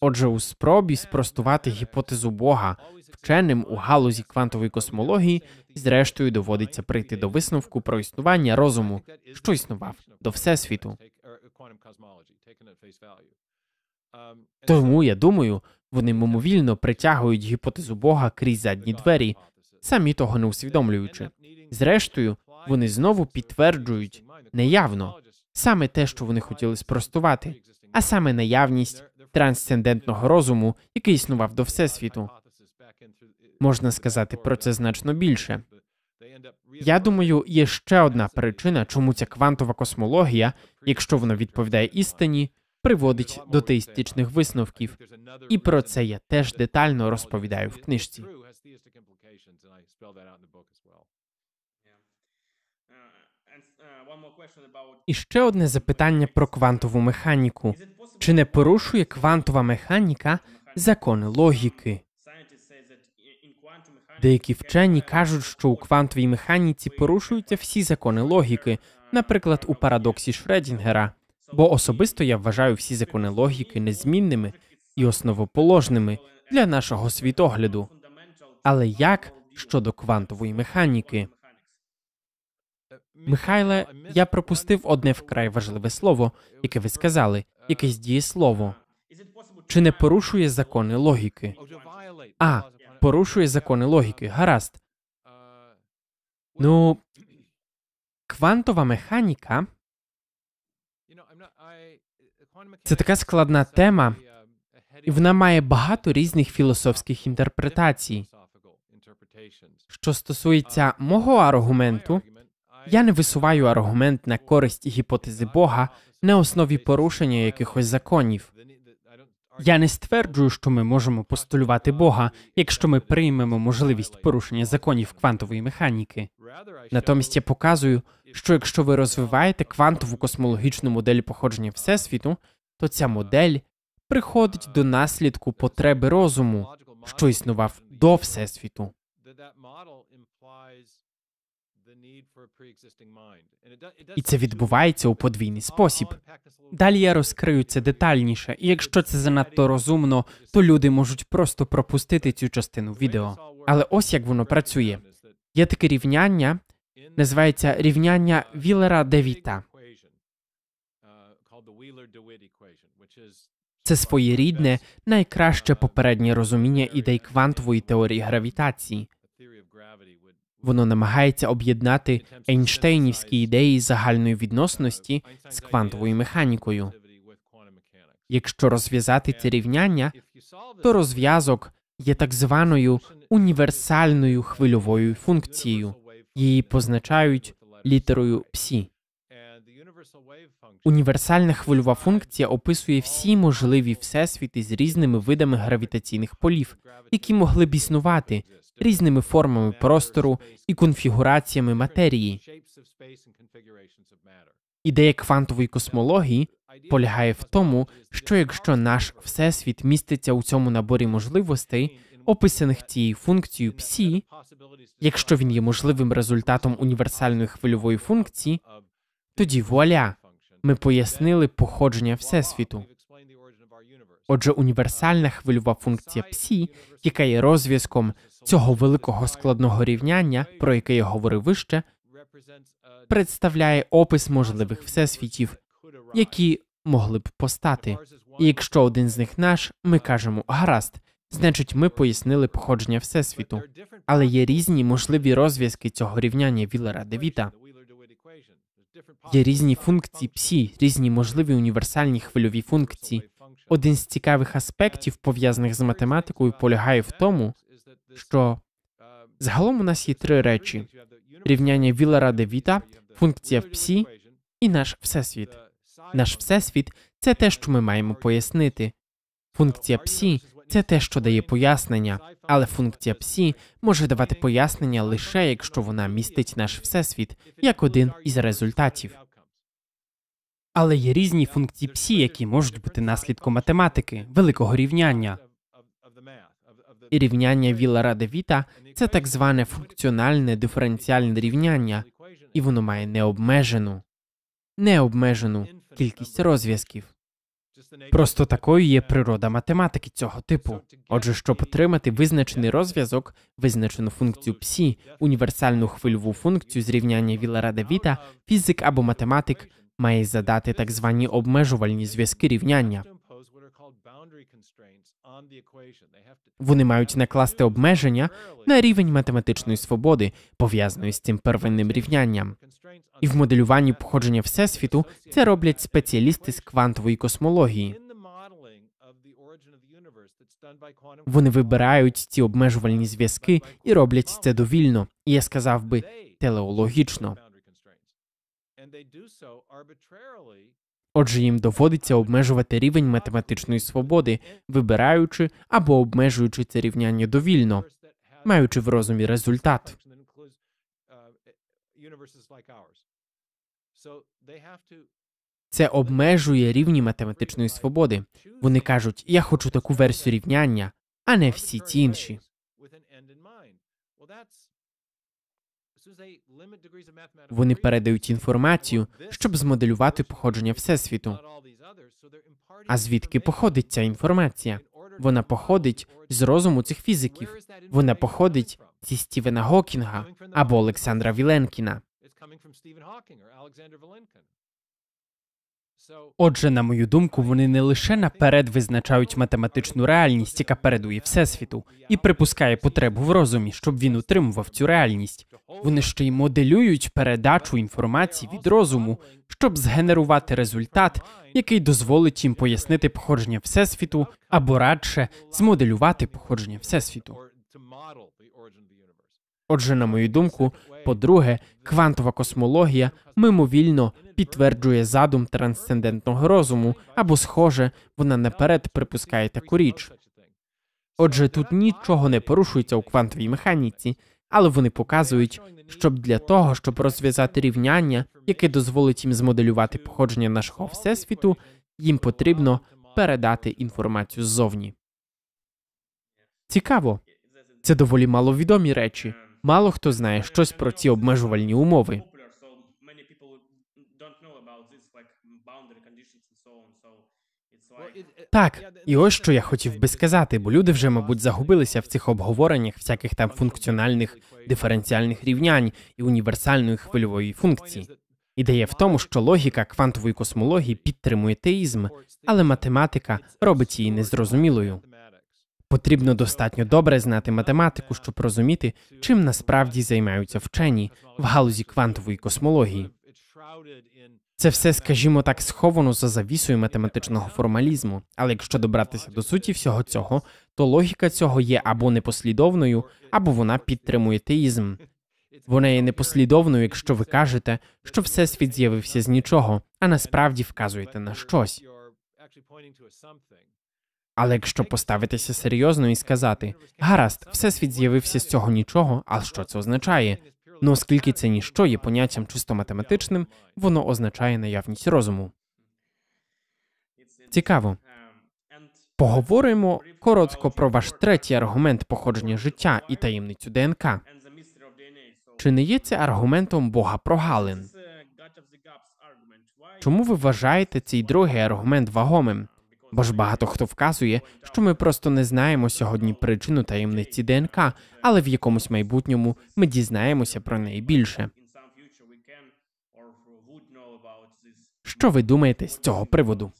Speaker 1: Отже, у спробі спростувати гіпотезу Бога вченим у галузі квантової космології, зрештою доводиться прийти до висновку про існування розуму, що існував до всесвіту. Тому я думаю, вони мимовільно притягують гіпотезу Бога крізь задні двері, самі того не усвідомлюючи. Зрештою, вони знову підтверджують неявно саме те, що вони хотіли спростувати, а саме наявність трансцендентного розуму, який існував до всесвіту. Можна сказати про це значно більше. Я думаю, є ще одна причина, чому ця квантова космологія, якщо вона відповідає істині, приводить до теїстичних висновків, і про це я теж детально розповідаю в книжці. І ще одне запитання про квантову механіку: чи не порушує квантова механіка закони логіки? Деякі вчені кажуть, що у квантовій механіці порушуються всі закони логіки, наприклад, у парадоксі Шредінгера. Бо особисто я вважаю всі закони логіки незмінними і основоположними для нашого світогляду. Але як щодо квантової механіки? Михайле, я пропустив одне вкрай важливе слово, яке ви сказали, якесь дієслово. Чи не порушує закони логіки? А, порушує закони логіки. Гаразд. Ну, квантова механіка це така складна тема, і вона має багато різних філософських інтерпретацій. Що стосується мого аргументу, я не висуваю аргумент на користь гіпотези Бога на основі порушення якихось законів. Я не стверджую, що ми можемо постулювати Бога, якщо ми приймемо можливість порушення законів квантової механіки. Натомість я показую, що якщо ви розвиваєте квантову космологічну модель походження Всесвіту, то ця модель приходить до наслідку потреби розуму, що існував до Всесвіту. І це відбувається у подвійний спосіб. Далі я розкрию це детальніше, і якщо це занадто розумно, то люди можуть просто пропустити цю частину відео. Але ось як воно працює. Є таке рівняння, називається рівняння Вілера Девіта. Це своєрідне, найкраще попереднє розуміння ідей квантової теорії гравітації. Воно намагається об'єднати Ейнштейнівські ідеї загальної відносності з квантовою механікою. Якщо розв'язати це рівняння, то розв'язок є так званою універсальною хвильовою функцією. Її позначають літерою псі. Універсальна хвильова функція описує всі можливі всесвіти з різними видами гравітаційних полів, які могли б існувати, різними формами простору і конфігураціями матерії. Ідея квантової космології полягає в тому, що якщо наш всесвіт міститься у цьому наборі можливостей, описаних цією функцією псі, якщо він є можливим результатом універсальної хвильової функції, тоді вуаля, ми пояснили походження всесвіту. Отже, універсальна хвильова функція псі, яка є розв'язком цього великого складного рівняння, про яке я говорив вище, представляє опис можливих всесвітів, які могли б постати. І якщо один з них наш, ми кажемо гаразд, значить, ми пояснили походження всесвіту, але є різні можливі розв'язки цього рівняння Віллера Девіта. Є різні функції псі, різні можливі універсальні хвильові функції. Один з цікавих аспектів, пов'язаних з математикою, полягає в тому, що загалом у нас є три речі: рівняння Віллера Девіта, функція в псі і наш всесвіт. Наш всесвіт це те, що ми маємо пояснити. Функція псі це те, що дає пояснення, але функція псі може давати пояснення лише якщо вона містить наш всесвіт як один із результатів. Але є різні функції псі, які можуть бути наслідком математики, великого рівняння. Рівняння Віллера Девіта це так зване функціональне диференціальне рівняння, і воно має необмежену, необмежену кількість розв'язків. Просто такою є природа математики цього типу. Отже, щоб отримати визначений розв'язок, визначену функцію псі, універсальну хвильову функцію зрівняння Віллера Девіта, фізик або математик має задати так звані обмежувальні зв'язки рівняння. Вони мають накласти обмеження на рівень математичної свободи, пов'язаної з цим первинним рівнянням. І в моделюванні походження всесвіту це роблять спеціалісти з квантової космології. Вони вибирають ці обмежувальні зв'язки і роблять це довільно, і я сказав би телеологічно. Отже, їм доводиться обмежувати рівень математичної свободи, вибираючи або обмежуючи це рівняння довільно, маючи в розумі результат. Це обмежує рівні математичної свободи. Вони кажуть, я хочу таку версію рівняння, а не всі ці інші. Вони передають інформацію, щоб змоделювати походження всесвіту. А звідки походить ця інформація? Вона походить з розуму цих фізиків. Вона походить зі Стівена Гокінга або Олександра Віленкіна. Отже, на мою думку, вони не лише наперед визначають математичну реальність, яка передує всесвіту, і припускає потребу в розумі, щоб він утримував цю реальність. Вони ще й моделюють передачу інформації від розуму, щоб згенерувати результат, який дозволить їм пояснити походження всесвіту або радше змоделювати походження всесвіту. Отже, на мою думку, по-друге, квантова космологія мимовільно підтверджує задум трансцендентного розуму, або, схоже, вона наперед припускає таку річ. Отже, тут нічого не порушується у квантовій механіці, але вони показують, щоб для того, щоб розв'язати рівняння, яке дозволить їм змоделювати походження нашого всесвіту, їм потрібно передати інформацію ззовні. Цікаво, це доволі маловідомі речі. Мало хто знає щось про ці обмежувальні умови. Так, і ось що я хотів би сказати, бо люди вже, мабуть, загубилися в цих обговореннях всяких там функціональних диференціальних рівнянь і універсальної хвильової функції. Ідея в тому, що логіка квантової космології підтримує теїзм, але математика робить її незрозумілою. Потрібно достатньо добре знати математику, щоб розуміти, чим насправді займаються вчені в галузі квантової космології. Це все, скажімо так, сховано за завісою математичного формалізму. Але якщо добратися до суті всього цього, то логіка цього є або непослідовною, або вона підтримує теїзм. Вона є непослідовною, якщо ви кажете, що всесвіт з'явився з нічого, а насправді вказуєте на щось. Але якщо поставитися серйозно і сказати гаразд, всесвіт з'явився з цього нічого, а що це означає? Ну оскільки це ніщо є поняттям чисто математичним, воно означає наявність розуму. Цікаво. Поговоримо коротко про ваш третій аргумент походження життя і таємницю ДНК. Чи не є це аргументом Бога прогалин? Чому ви вважаєте цей другий аргумент вагомим? Бо ж багато хто вказує, що ми просто не знаємо сьогодні причину таємниці ДНК, але в якомусь майбутньому ми дізнаємося про неї більше. Що ви думаєте з цього приводу?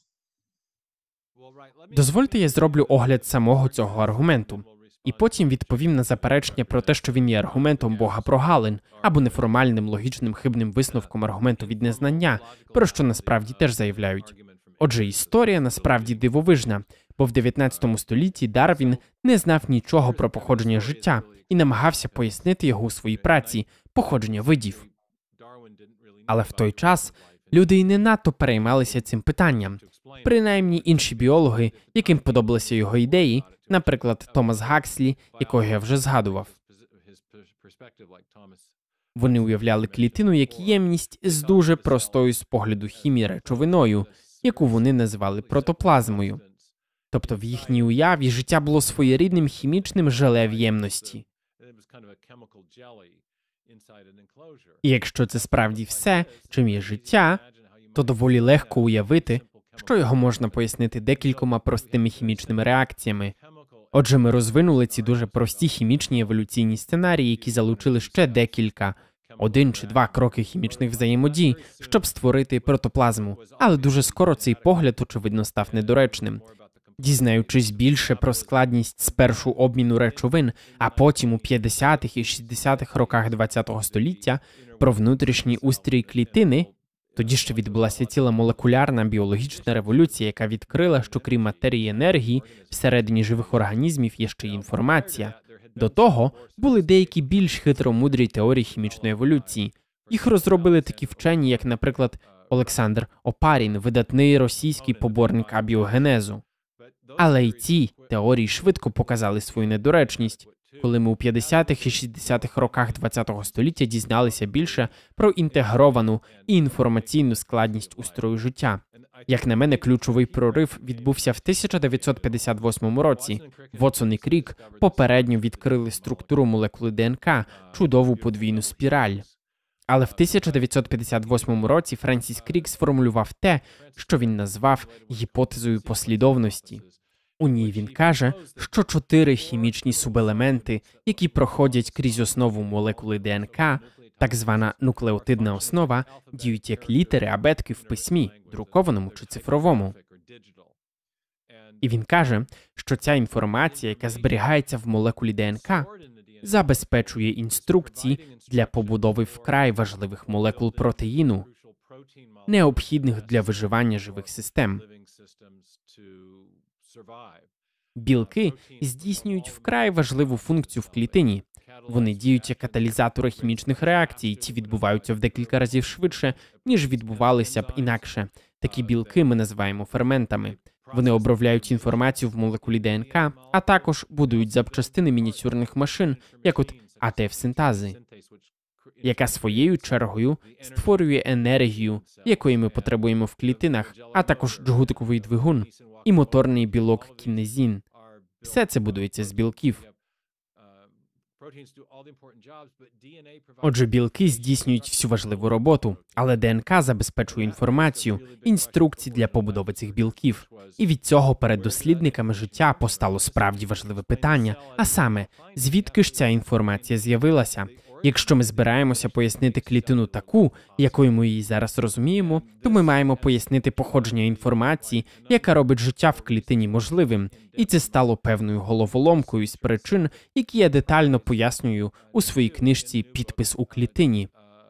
Speaker 1: Дозвольте, я зроблю огляд самого цього аргументу, і потім відповім на заперечення про те, що він є аргументом Бога прогалин або неформальним логічним хибним висновком аргументу від незнання, про що насправді теж заявляють. Отже, історія насправді дивовижна, бо в 19 столітті Дарвін не знав нічого про походження життя і намагався пояснити його у своїй праці походження видів. Але в той час люди й не надто переймалися цим питанням. Принаймні інші біологи, яким подобалися його ідеї, наприклад, Томас Гакслі, якого я вже згадував. Вони уявляли клітину як ємність з дуже простою з погляду хімії речовиною, яку вони називали протоплазмою. Тобто в їхній уяві життя було своєрідним хімічним желе в ємності. І якщо це справді все, чим є життя, то доволі легко уявити, що його можна пояснити декількома простими хімічними реакціями. Отже, ми розвинули ці дуже прості хімічні еволюційні сценарії, які залучили ще декілька один чи два кроки хімічних взаємодій, щоб створити протоплазму. Але дуже скоро цей погляд, очевидно, став недоречним. Дізнаючись більше про складність спершу обміну речовин, а потім у 50-х і 60-х роках ХХ століття про внутрішній устрій клітини, тоді ще відбулася ціла молекулярна біологічна революція, яка відкрила, що крім матерії енергії, всередині живих організмів є ще й інформація. До того були деякі більш хитромудрі теорії хімічної еволюції. Їх розробили такі вчені, як, наприклад, Олександр Опарін, видатний російський поборник абіогенезу. Але й ці теорії швидко показали свою недоречність, коли ми у 50-х і 60-х роках ХХ століття дізналися більше про інтегровану і інформаційну складність устрою життя. Як на мене, ключовий прорив відбувся в 1958 році. Вотсон і Крік попередньо відкрили структуру молекули ДНК, чудову подвійну спіраль. Але в 1958 році Френсіс Крік сформулював те, що він назвав гіпотезою послідовності. У ній він каже, що чотири хімічні субелементи, які проходять крізь основу молекули ДНК, так звана нуклеотидна основа, діють як літери абетки в письмі, друкованому чи цифровому. І він каже, що ця інформація, яка зберігається в молекулі ДНК, забезпечує інструкції для побудови вкрай важливих молекул протеїну, необхідних для виживання живих систем. Білки здійснюють вкрай важливу функцію в клітині. Вони діють як каталізатори хімічних реакцій, ті відбуваються в декілька разів швидше, ніж відбувалися б інакше. Такі білки ми називаємо ферментами. Вони обробляють інформацію в молекулі ДНК, а також будують запчастини мініатюрних машин, як от АТФ-синтази, яка своєю чергою створює енергію, якої ми потребуємо в клітинах, а також джгутиковий двигун і моторний білок кінезін. Все це будується з білків. Отже, білки здійснюють всю важливу роботу, але ДНК забезпечує інформацію, інструкції для побудови цих білків. І від цього перед дослідниками життя постало справді важливе питання: а саме, звідки ж ця інформація з'явилася? Якщо ми збираємося пояснити клітину таку, якою ми її зараз розуміємо, то ми маємо пояснити походження інформації, яка робить життя в клітині можливим, і це стало певною головоломкою з причин, які я детально пояснюю у своїй книжці Підпис у клітині,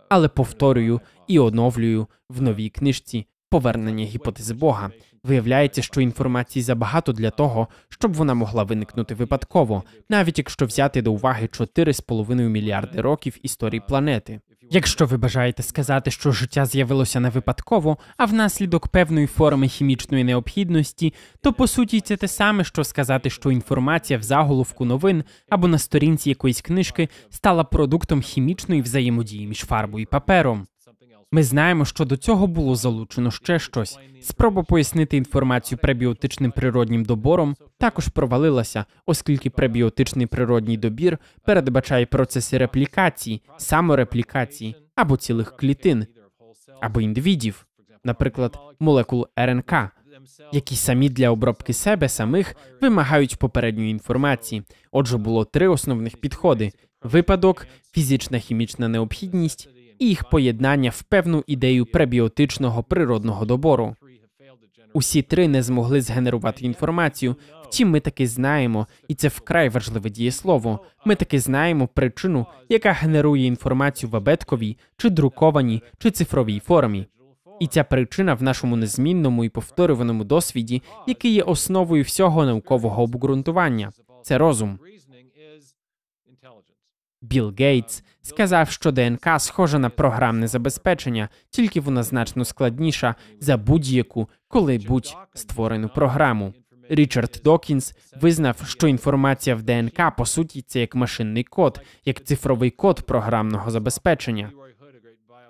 Speaker 1: але повторюю і оновлюю в новій книжці повернення гіпотези Бога. Виявляється, що інформації забагато для того, щоб вона могла виникнути випадково, навіть якщо взяти до уваги 4,5 мільярди років історії планети. Якщо ви бажаєте сказати, що життя з'явилося не випадково, а внаслідок певної форми хімічної необхідності, то по суті це те саме, що сказати, що інформація в заголовку новин або на сторінці якоїсь книжки стала продуктом хімічної взаємодії між фарбою і папером. Ми знаємо, що до цього було залучено ще щось. Спроба пояснити інформацію пребіотичним природнім добором також провалилася, оскільки пребіотичний природній добір передбачає процеси реплікації, самореплікації або цілих клітин, або індивідів, наприклад, молекул РНК. які самі для обробки себе самих вимагають попередньої інформації. Отже, було три основних підходи: випадок, фізична хімічна необхідність і їх поєднання в певну ідею пребіотичного природного добору. Усі три не змогли згенерувати інформацію. Втім, ми таки знаємо, і це вкрай важливе дієслово. Ми таки знаємо причину, яка генерує інформацію в абетковій, чи друкованій, чи цифровій формі. І ця причина в нашому незмінному і повторюваному досвіді, який є основою всього наукового обґрунтування, це розум. Білл Гейтс сказав, що ДНК схожа на програмне забезпечення, тільки вона значно складніша за будь-яку коли-будь створену програму. Річард Докінс визнав, що інформація в ДНК по суті це як машинний код, як цифровий код програмного забезпечення.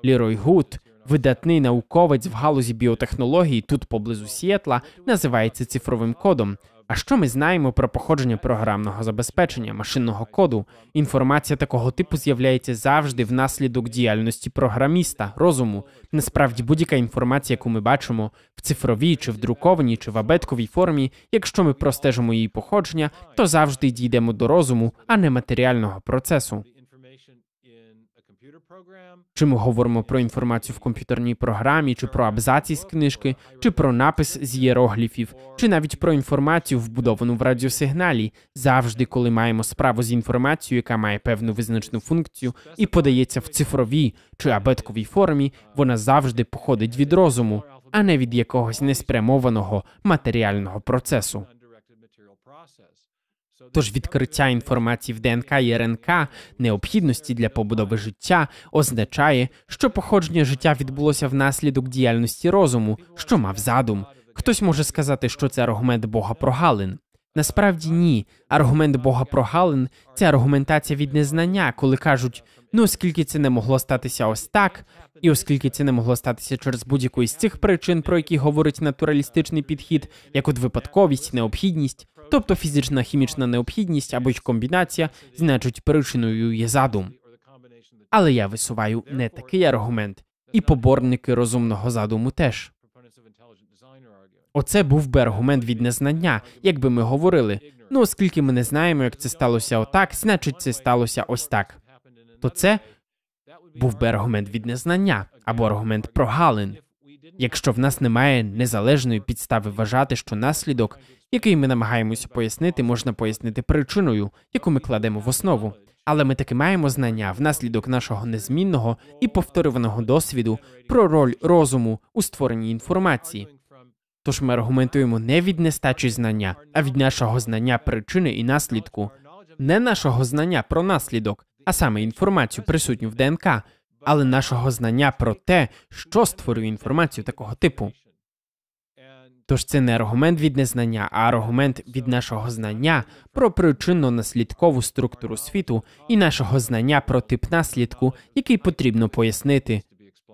Speaker 1: Лірой Гуд, видатний науковець в галузі біотехнології тут поблизу Сіетла, називається цифровим кодом. А що ми знаємо про походження програмного забезпечення, машинного коду? Інформація такого типу з'являється завжди внаслідок діяльності програміста, розуму. Насправді, будь-яка інформація, яку ми бачимо в цифровій, чи в друкованій, чи в абетковій формі, якщо ми простежимо її походження, то завжди дійдемо до розуму, а не матеріального процесу. Чи ми говоримо про інформацію в комп'ютерній програмі, чи про абзаці з книжки, чи про напис з єрогліфів, чи навіть про інформацію, вбудовану в радіосигналі, завжди, коли маємо справу з інформацією, яка має певну визначну функцію і подається в цифровій чи абетковій формі, вона завжди походить від розуму, а не від якогось неспрямованого матеріального процесу. Тож відкриття інформації в ДНК і РНК необхідності для побудови життя означає, що походження життя відбулося внаслідок діяльності розуму, що мав задум. Хтось може сказати, що це аргумент Бога прогалин. Насправді ні. Аргумент Бога прогалин це аргументація від незнання, коли кажуть: ну оскільки це не могло статися ось так, і оскільки це не могло статися через будь-яку із цих причин, про які говорить натуралістичний підхід, як от випадковість, необхідність, тобто фізична хімічна необхідність або й комбінація, значить причиною є задум. Але я висуваю не такий аргумент, і поборники розумного задуму теж. Оце був би аргумент від незнання, якби ми говорили. Ну, оскільки ми не знаємо, як це сталося отак, значить це сталося ось так. То це був би аргумент від незнання або аргумент прогалин. Якщо в нас немає незалежної підстави вважати, що наслідок, який ми намагаємося пояснити, можна пояснити причиною, яку ми кладемо в основу. Але ми таки маємо знання внаслідок нашого незмінного і повторюваного досвіду про роль розуму у створенні інформації. Тож ми аргументуємо не від нестачі знання, а від нашого знання причини і наслідку, не нашого знання про наслідок, а саме інформацію, присутню в ДНК, але нашого знання про те, що створює інформацію такого типу. Тож це не аргумент від незнання, а аргумент від нашого знання про причинно-наслідкову структуру світу і нашого знання про тип наслідку, який потрібно пояснити.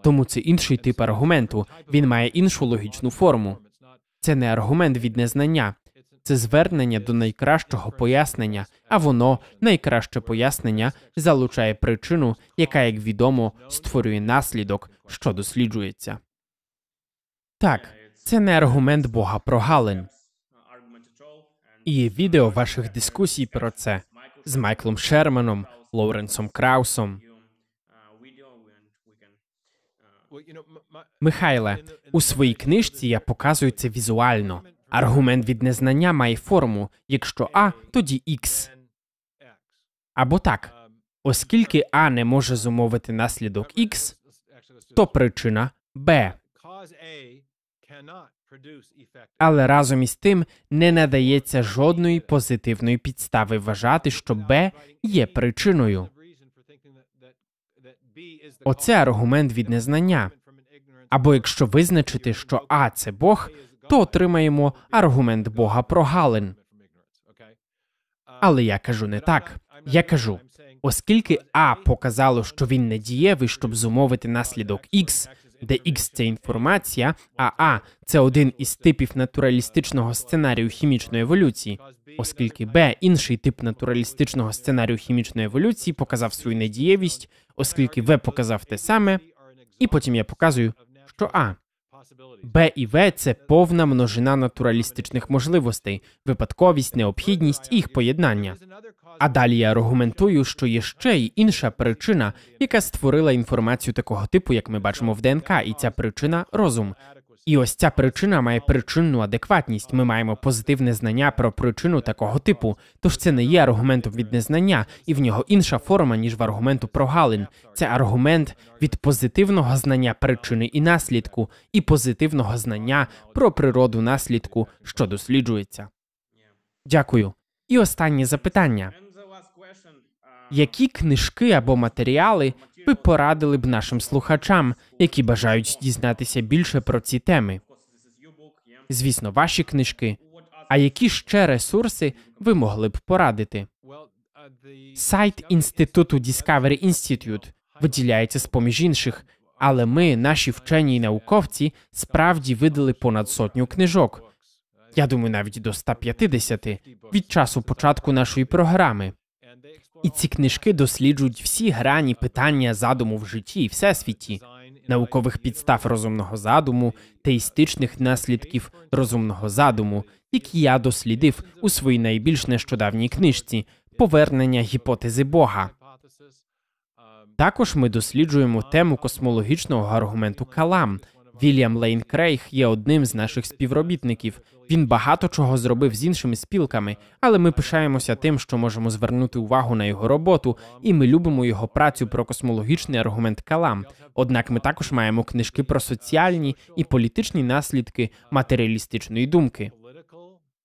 Speaker 1: Тому це інший тип аргументу, він має іншу логічну форму. Це не аргумент від незнання, це звернення до найкращого пояснення, а воно найкраще пояснення залучає причину, яка, як відомо, створює наслідок, що досліджується. Так, це не аргумент Бога про Галин. І є відео ваших дискусій про це з Майклом Шерманом, Лоуренсом Краусом. Михайле, у своїй книжці я показую це візуально. Аргумент від незнання має форму. Якщо А, тоді Х. Або так, оскільки А не може зумовити наслідок Х, то причина Б. Але разом із тим не надається жодної позитивної підстави вважати, що Б є причиною. Оце аргумент від незнання. Або якщо визначити, що А це Бог, то отримаємо аргумент Бога про Галин. Але я кажу не так. Я кажу, оскільки А показало, що він не дієвий, щоб зумовити наслідок Х, де X – це інформація, а А це один із типів натуралістичного сценарію хімічної еволюції, оскільки Б інший тип натуралістичного сценарію хімічної еволюції показав свою недієвість, оскільки В показав те саме, і потім я показую, що А Б і В це повна множина натуралістичних можливостей, випадковість, необхідність і їх поєднання. А далі я аргументую, що є ще й інша причина, яка створила інформацію такого типу, як ми бачимо в ДНК, і ця причина розум. І ось ця причина має причинну адекватність. Ми маємо позитивне знання про причину такого типу. Тож це не є аргументом від незнання, і в нього інша форма, ніж в аргументу про Галин. Це аргумент від позитивного знання причини і наслідку, і позитивного знання про природу наслідку, що досліджується. Дякую. І останнє запитання: які книжки або матеріали ви порадили б нашим слухачам, які бажають дізнатися більше про ці теми? Звісно, ваші книжки. А які ще ресурси ви могли б порадити? Сайт інституту Discovery Institute виділяється з поміж інших, але ми, наші вчені і науковці, справді видали понад сотню книжок. Я думаю, навіть до 150 від часу початку нашої програми. І ці книжки досліджують всі грані питання задуму в житті і всесвіті, наукових підстав розумного задуму, теїстичних наслідків розумного задуму, які я дослідив у своїй найбільш нещодавній книжці Повернення гіпотези Бога. Також ми досліджуємо тему космологічного аргументу Калам. Вільям Лейн Крейг є одним з наших співробітників. Він багато чого зробив з іншими спілками, але ми пишаємося тим, що можемо звернути увагу на його роботу, і ми любимо його працю про космологічний аргумент Калам. Однак ми також маємо книжки про соціальні і політичні наслідки матеріалістичної думки.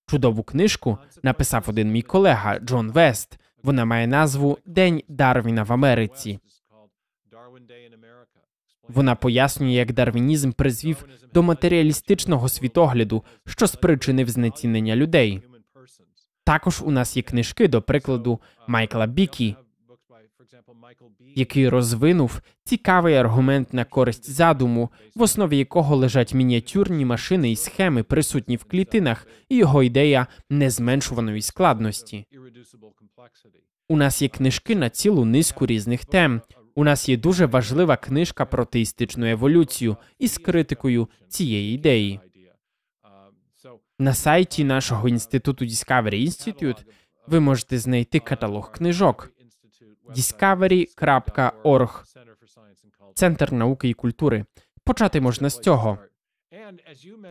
Speaker 1: Чудову книжку написав один мій колега Джон Вест. Вона має назву День Дарвіна в Америці. Вона пояснює, як дарвінізм призвів до матеріалістичного світогляду, що спричинив знецінення людей. Також у нас є книжки, до прикладу, Майкла Бікі, який розвинув цікавий аргумент на користь задуму, в основі якого лежать мініатюрні машини і схеми, присутні в клітинах, і його ідея незменшуваної складності. У нас є книжки на цілу низку різних тем. У нас є дуже важлива книжка про теїстичну еволюцію із критикою цієї ідеї. На сайті нашого інституту Discovery Institute ви можете знайти каталог книжок discovery.org Центр науки і культури. Почати можна з цього.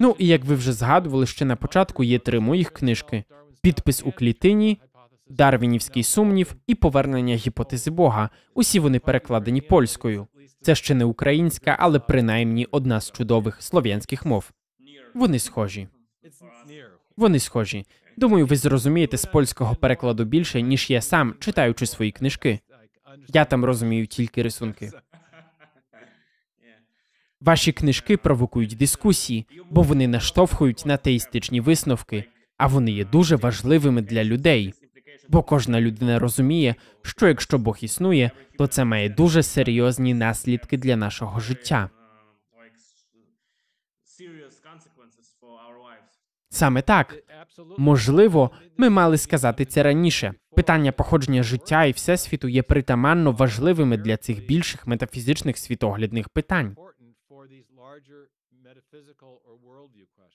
Speaker 1: Ну і як ви вже згадували, ще на початку є три моїх книжки: підпис у клітині, Дарвінівський сумнів і повернення гіпотези Бога. Усі вони перекладені польською. Це ще не українська, але принаймні одна з чудових слов'янських мов. Вони схожі. Вони схожі. Думаю, ви зрозумієте з польського перекладу більше, ніж я сам, читаючи свої книжки. Я там розумію тільки рисунки. Ваші книжки провокують дискусії, бо вони наштовхують на теїстичні висновки, а вони є дуже важливими для людей. Бо кожна людина розуміє, що якщо Бог існує, то це має дуже серйозні наслідки для нашого життя. Саме так можливо, ми мали сказати це раніше. Питання походження життя і всесвіту є притаманно важливими для цих більших метафізичних світоглядних питань.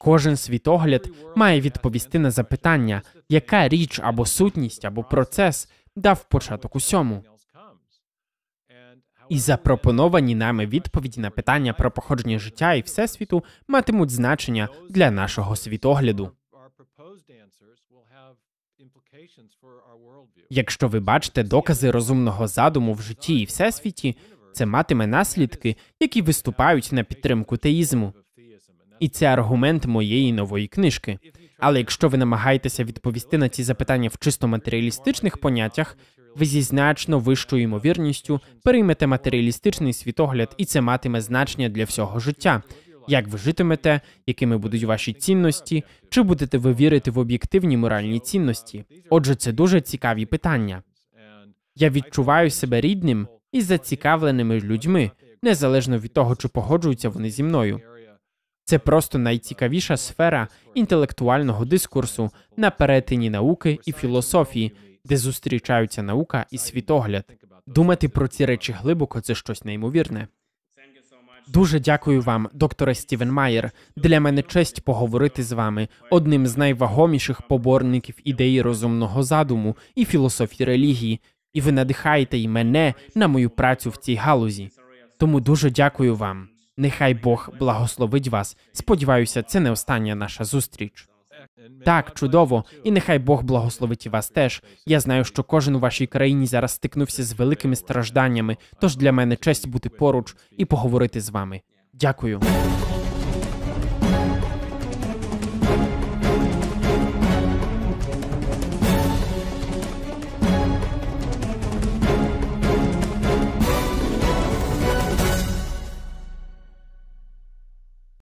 Speaker 1: Кожен світогляд має відповісти на запитання, яка річ або сутність, або процес дав початок усьому. І запропоновані нами відповіді на питання про походження життя і всесвіту матимуть значення для нашого світогляду. Якщо ви бачите докази розумного задуму в житті і всесвіті, це матиме наслідки, які виступають на підтримку теїзму. І це аргумент моєї нової книжки. Але якщо ви намагаєтеся відповісти на ці запитання в чисто матеріалістичних поняттях, ви зі значно вищою ймовірністю приймете матеріалістичний світогляд, і це матиме значення для всього життя. Як ви житимете, якими будуть ваші цінності, чи будете ви вірити в об'єктивні моральні цінності? Отже, це дуже цікаві питання. Я відчуваю себе рідним і зацікавленими людьми, незалежно від того, чи погоджуються вони зі мною. Це просто найцікавіша сфера інтелектуального дискурсу на перетині науки і філософії, де зустрічаються наука і світогляд. Думати про ці речі глибоко це щось неймовірне. Дуже дякую вам, докторе Стівен Майер. Для мене честь поговорити з вами, одним з найвагоміших поборників ідеї розумного задуму і філософії релігії, і ви надихаєте й мене на мою працю в цій галузі. Тому дуже дякую вам. Нехай Бог благословить вас. Сподіваюся, це не остання наша зустріч. Так, чудово, і нехай Бог благословить і вас теж. Я знаю, що кожен у вашій країні зараз стикнувся з великими стражданнями, тож для мене честь бути поруч і поговорити з вами. Дякую.